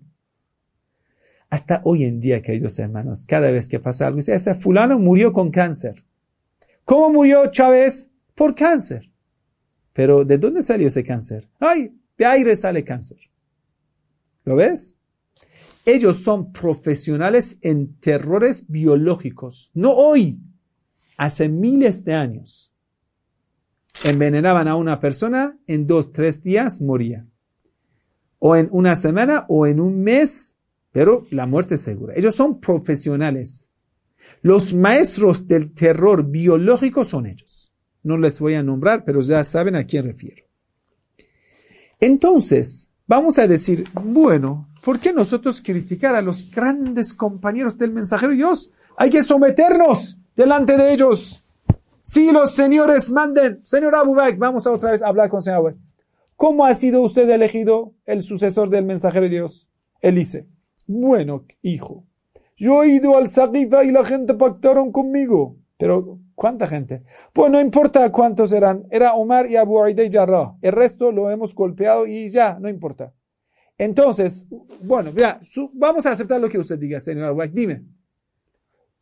Hasta hoy en día, queridos hermanos, cada vez que pasa algo, dice, ese fulano murió con cáncer. ¿Cómo murió Chávez? Por cáncer. Pero ¿de dónde salió ese cáncer? Ay, de aire sale cáncer. ¿Lo ves? Ellos son profesionales en terrores biológicos. No hoy. hace miles de años, envenenaban a una persona, en dos, tres días moría. O en una semana o en un mes, pero la muerte es segura. Ellos son profesionales. Los maestros del terror biológico son ellos. No les voy a nombrar, pero ya saben a quién refiero. Entonces, vamos a decir, bueno, ¿por qué nosotros criticar a los grandes compañeros del mensajero Dios? Hay que someternos delante de ellos. Si los señores manden, señor Abu Bakr, vamos a otra vez hablar con el señor Abu ¿Cómo ha sido usted elegido el sucesor del mensajero de Dios? Él dice, bueno, hijo, yo he ido al Saqifa y la gente pactaron conmigo. Pero, ¿cuánta gente? Pues no importa cuántos eran. Era Omar y Abu Aide y Jarrah. El resto lo hemos golpeado y ya, no importa. Entonces, bueno, mira, vamos a aceptar lo que usted diga, señor Abu Dime.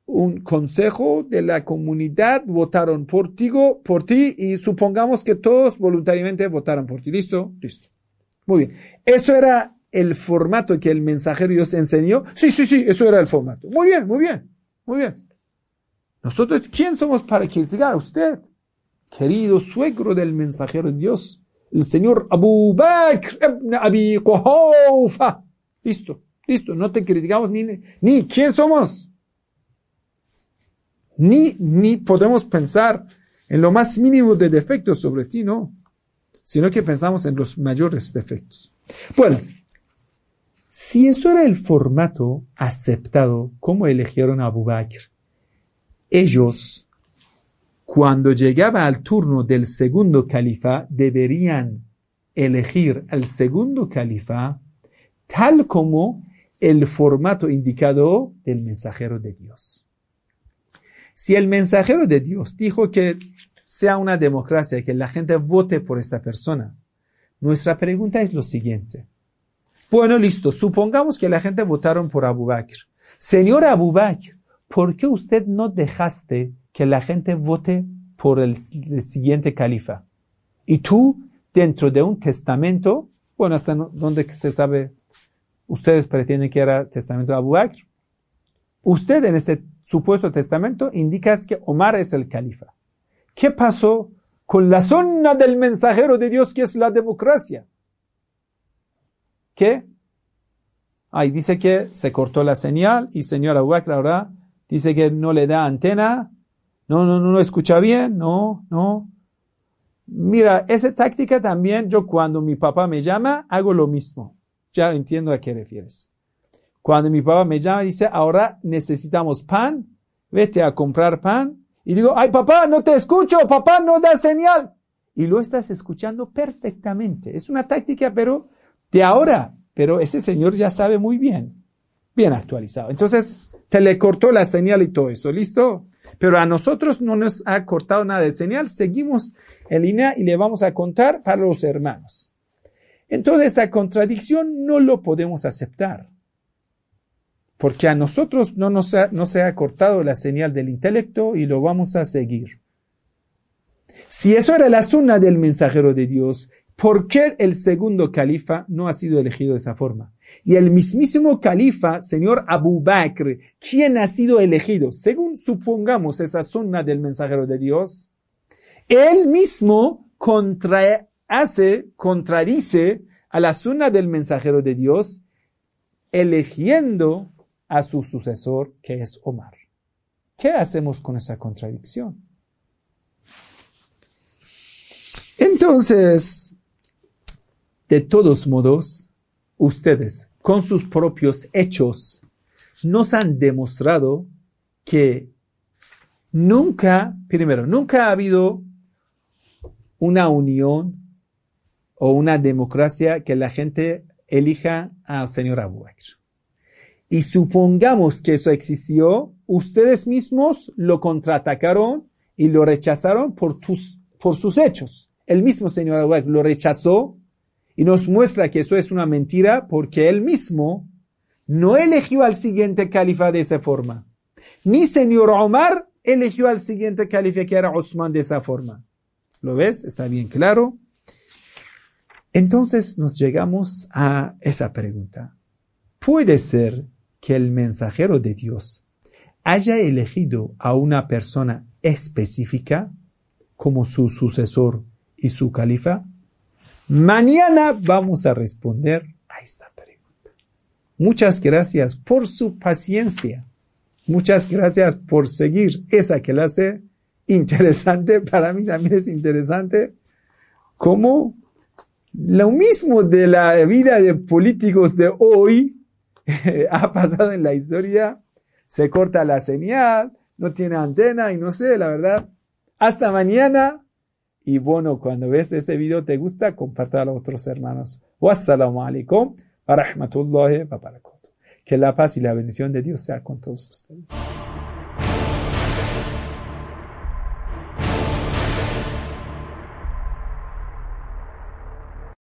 Un consejo de la comunidad votaron por ti, por ti y supongamos que todos voluntariamente votaron por ti. ¿Listo? Listo. Muy bien. Eso era el formato que el mensajero Dios enseñó. Sí, sí, sí, eso era el formato. Muy bien, muy bien, muy bien. Nosotros, ¿quién somos para criticar a usted? Querido suegro del mensajero de Dios, el señor Abu Bakr Abi Quhawfa. Listo, listo, no te criticamos ni, ni quién somos. Ni, ni podemos pensar en lo más mínimo de defectos sobre ti, no. Sino que pensamos en los mayores defectos. Bueno, si eso era el formato aceptado, ¿cómo eligieron a Abu Bakr? Ellos, cuando llegaba al turno del segundo califa, deberían elegir al segundo califa tal como el formato indicado del mensajero de Dios. Si el mensajero de Dios dijo que sea una democracia, que la gente vote por esta persona, nuestra pregunta es lo siguiente. Bueno, listo. Supongamos que la gente votaron por Abu Bakr. Señor Abu Bakr, ¿por qué usted no dejaste que la gente vote por el, siguiente califa? Y tú, dentro de un testamento, bueno, hasta donde se sabe, ustedes pretenden que era testamento de Abu Bakr. Usted en este supuesto testamento indica que Omar es el califa. ¿Qué pasó con la zona del mensajero de Dios que es la democracia? ¿Qué? Ahí dice que se cortó la señal y señora Bakr ahora dice que no le da antena. No, no, no, no escucha bien. No, no. Mira, esa táctica también yo cuando mi papá me llama hago lo mismo. Ya entiendo a qué refieres. Cuando mi papá me llama dice, ahora necesitamos pan, vete a comprar pan. Y digo, ay papá, no te escucho, papá no da señal. Y lo estás escuchando perfectamente. Es una táctica, pero de ahora, pero ese señor ya sabe muy bien, bien actualizado. Entonces, te le cortó la señal y todo eso, ¿listo? Pero a nosotros no nos ha cortado nada de señal, seguimos en línea y le vamos a contar para los hermanos. Entonces, esa contradicción no lo podemos aceptar, porque a nosotros no nos no se ha cortado la señal del intelecto y lo vamos a seguir. Si eso era la zona del mensajero de Dios, ¿Por qué el segundo califa no ha sido elegido de esa forma? Y el mismísimo califa, señor Abu Bakr, ¿quién ha sido elegido? Según supongamos esa zona del mensajero de Dios, él mismo contra, hace, contradice a la zona del mensajero de Dios, eligiendo a su sucesor, que es Omar. ¿Qué hacemos con esa contradicción? Entonces, de todos modos, ustedes, con sus propios hechos, nos han demostrado que nunca, primero, nunca ha habido una unión o una democracia que la gente elija al señor Abu Bakr. Y supongamos que eso existió, ustedes mismos lo contraatacaron y lo rechazaron por, por sus hechos. El mismo señor Abu Bakr lo rechazó y nos muestra que eso es una mentira porque él mismo no eligió al siguiente califa de esa forma. Ni señor Omar eligió al siguiente califa que era Osman de esa forma. ¿Lo ves? Está bien claro. Entonces nos llegamos a esa pregunta. ¿Puede ser que el mensajero de Dios haya elegido a una persona específica como su sucesor y su califa? Mañana vamos a responder a esta pregunta. Muchas gracias por su paciencia. Muchas gracias por seguir esa clase interesante. *laughs* Para mí también es interesante como lo mismo de la vida de políticos de hoy *laughs* ha pasado en la historia. Se corta la señal, no tiene antena y no sé, la verdad. Hasta mañana. Y bueno, cuando ves ese video te gusta, compártelo a otros hermanos. Wassalamu alaikum wa rahmatullahi wa barakatuh. Que la paz y la bendición de Dios sea con todos ustedes.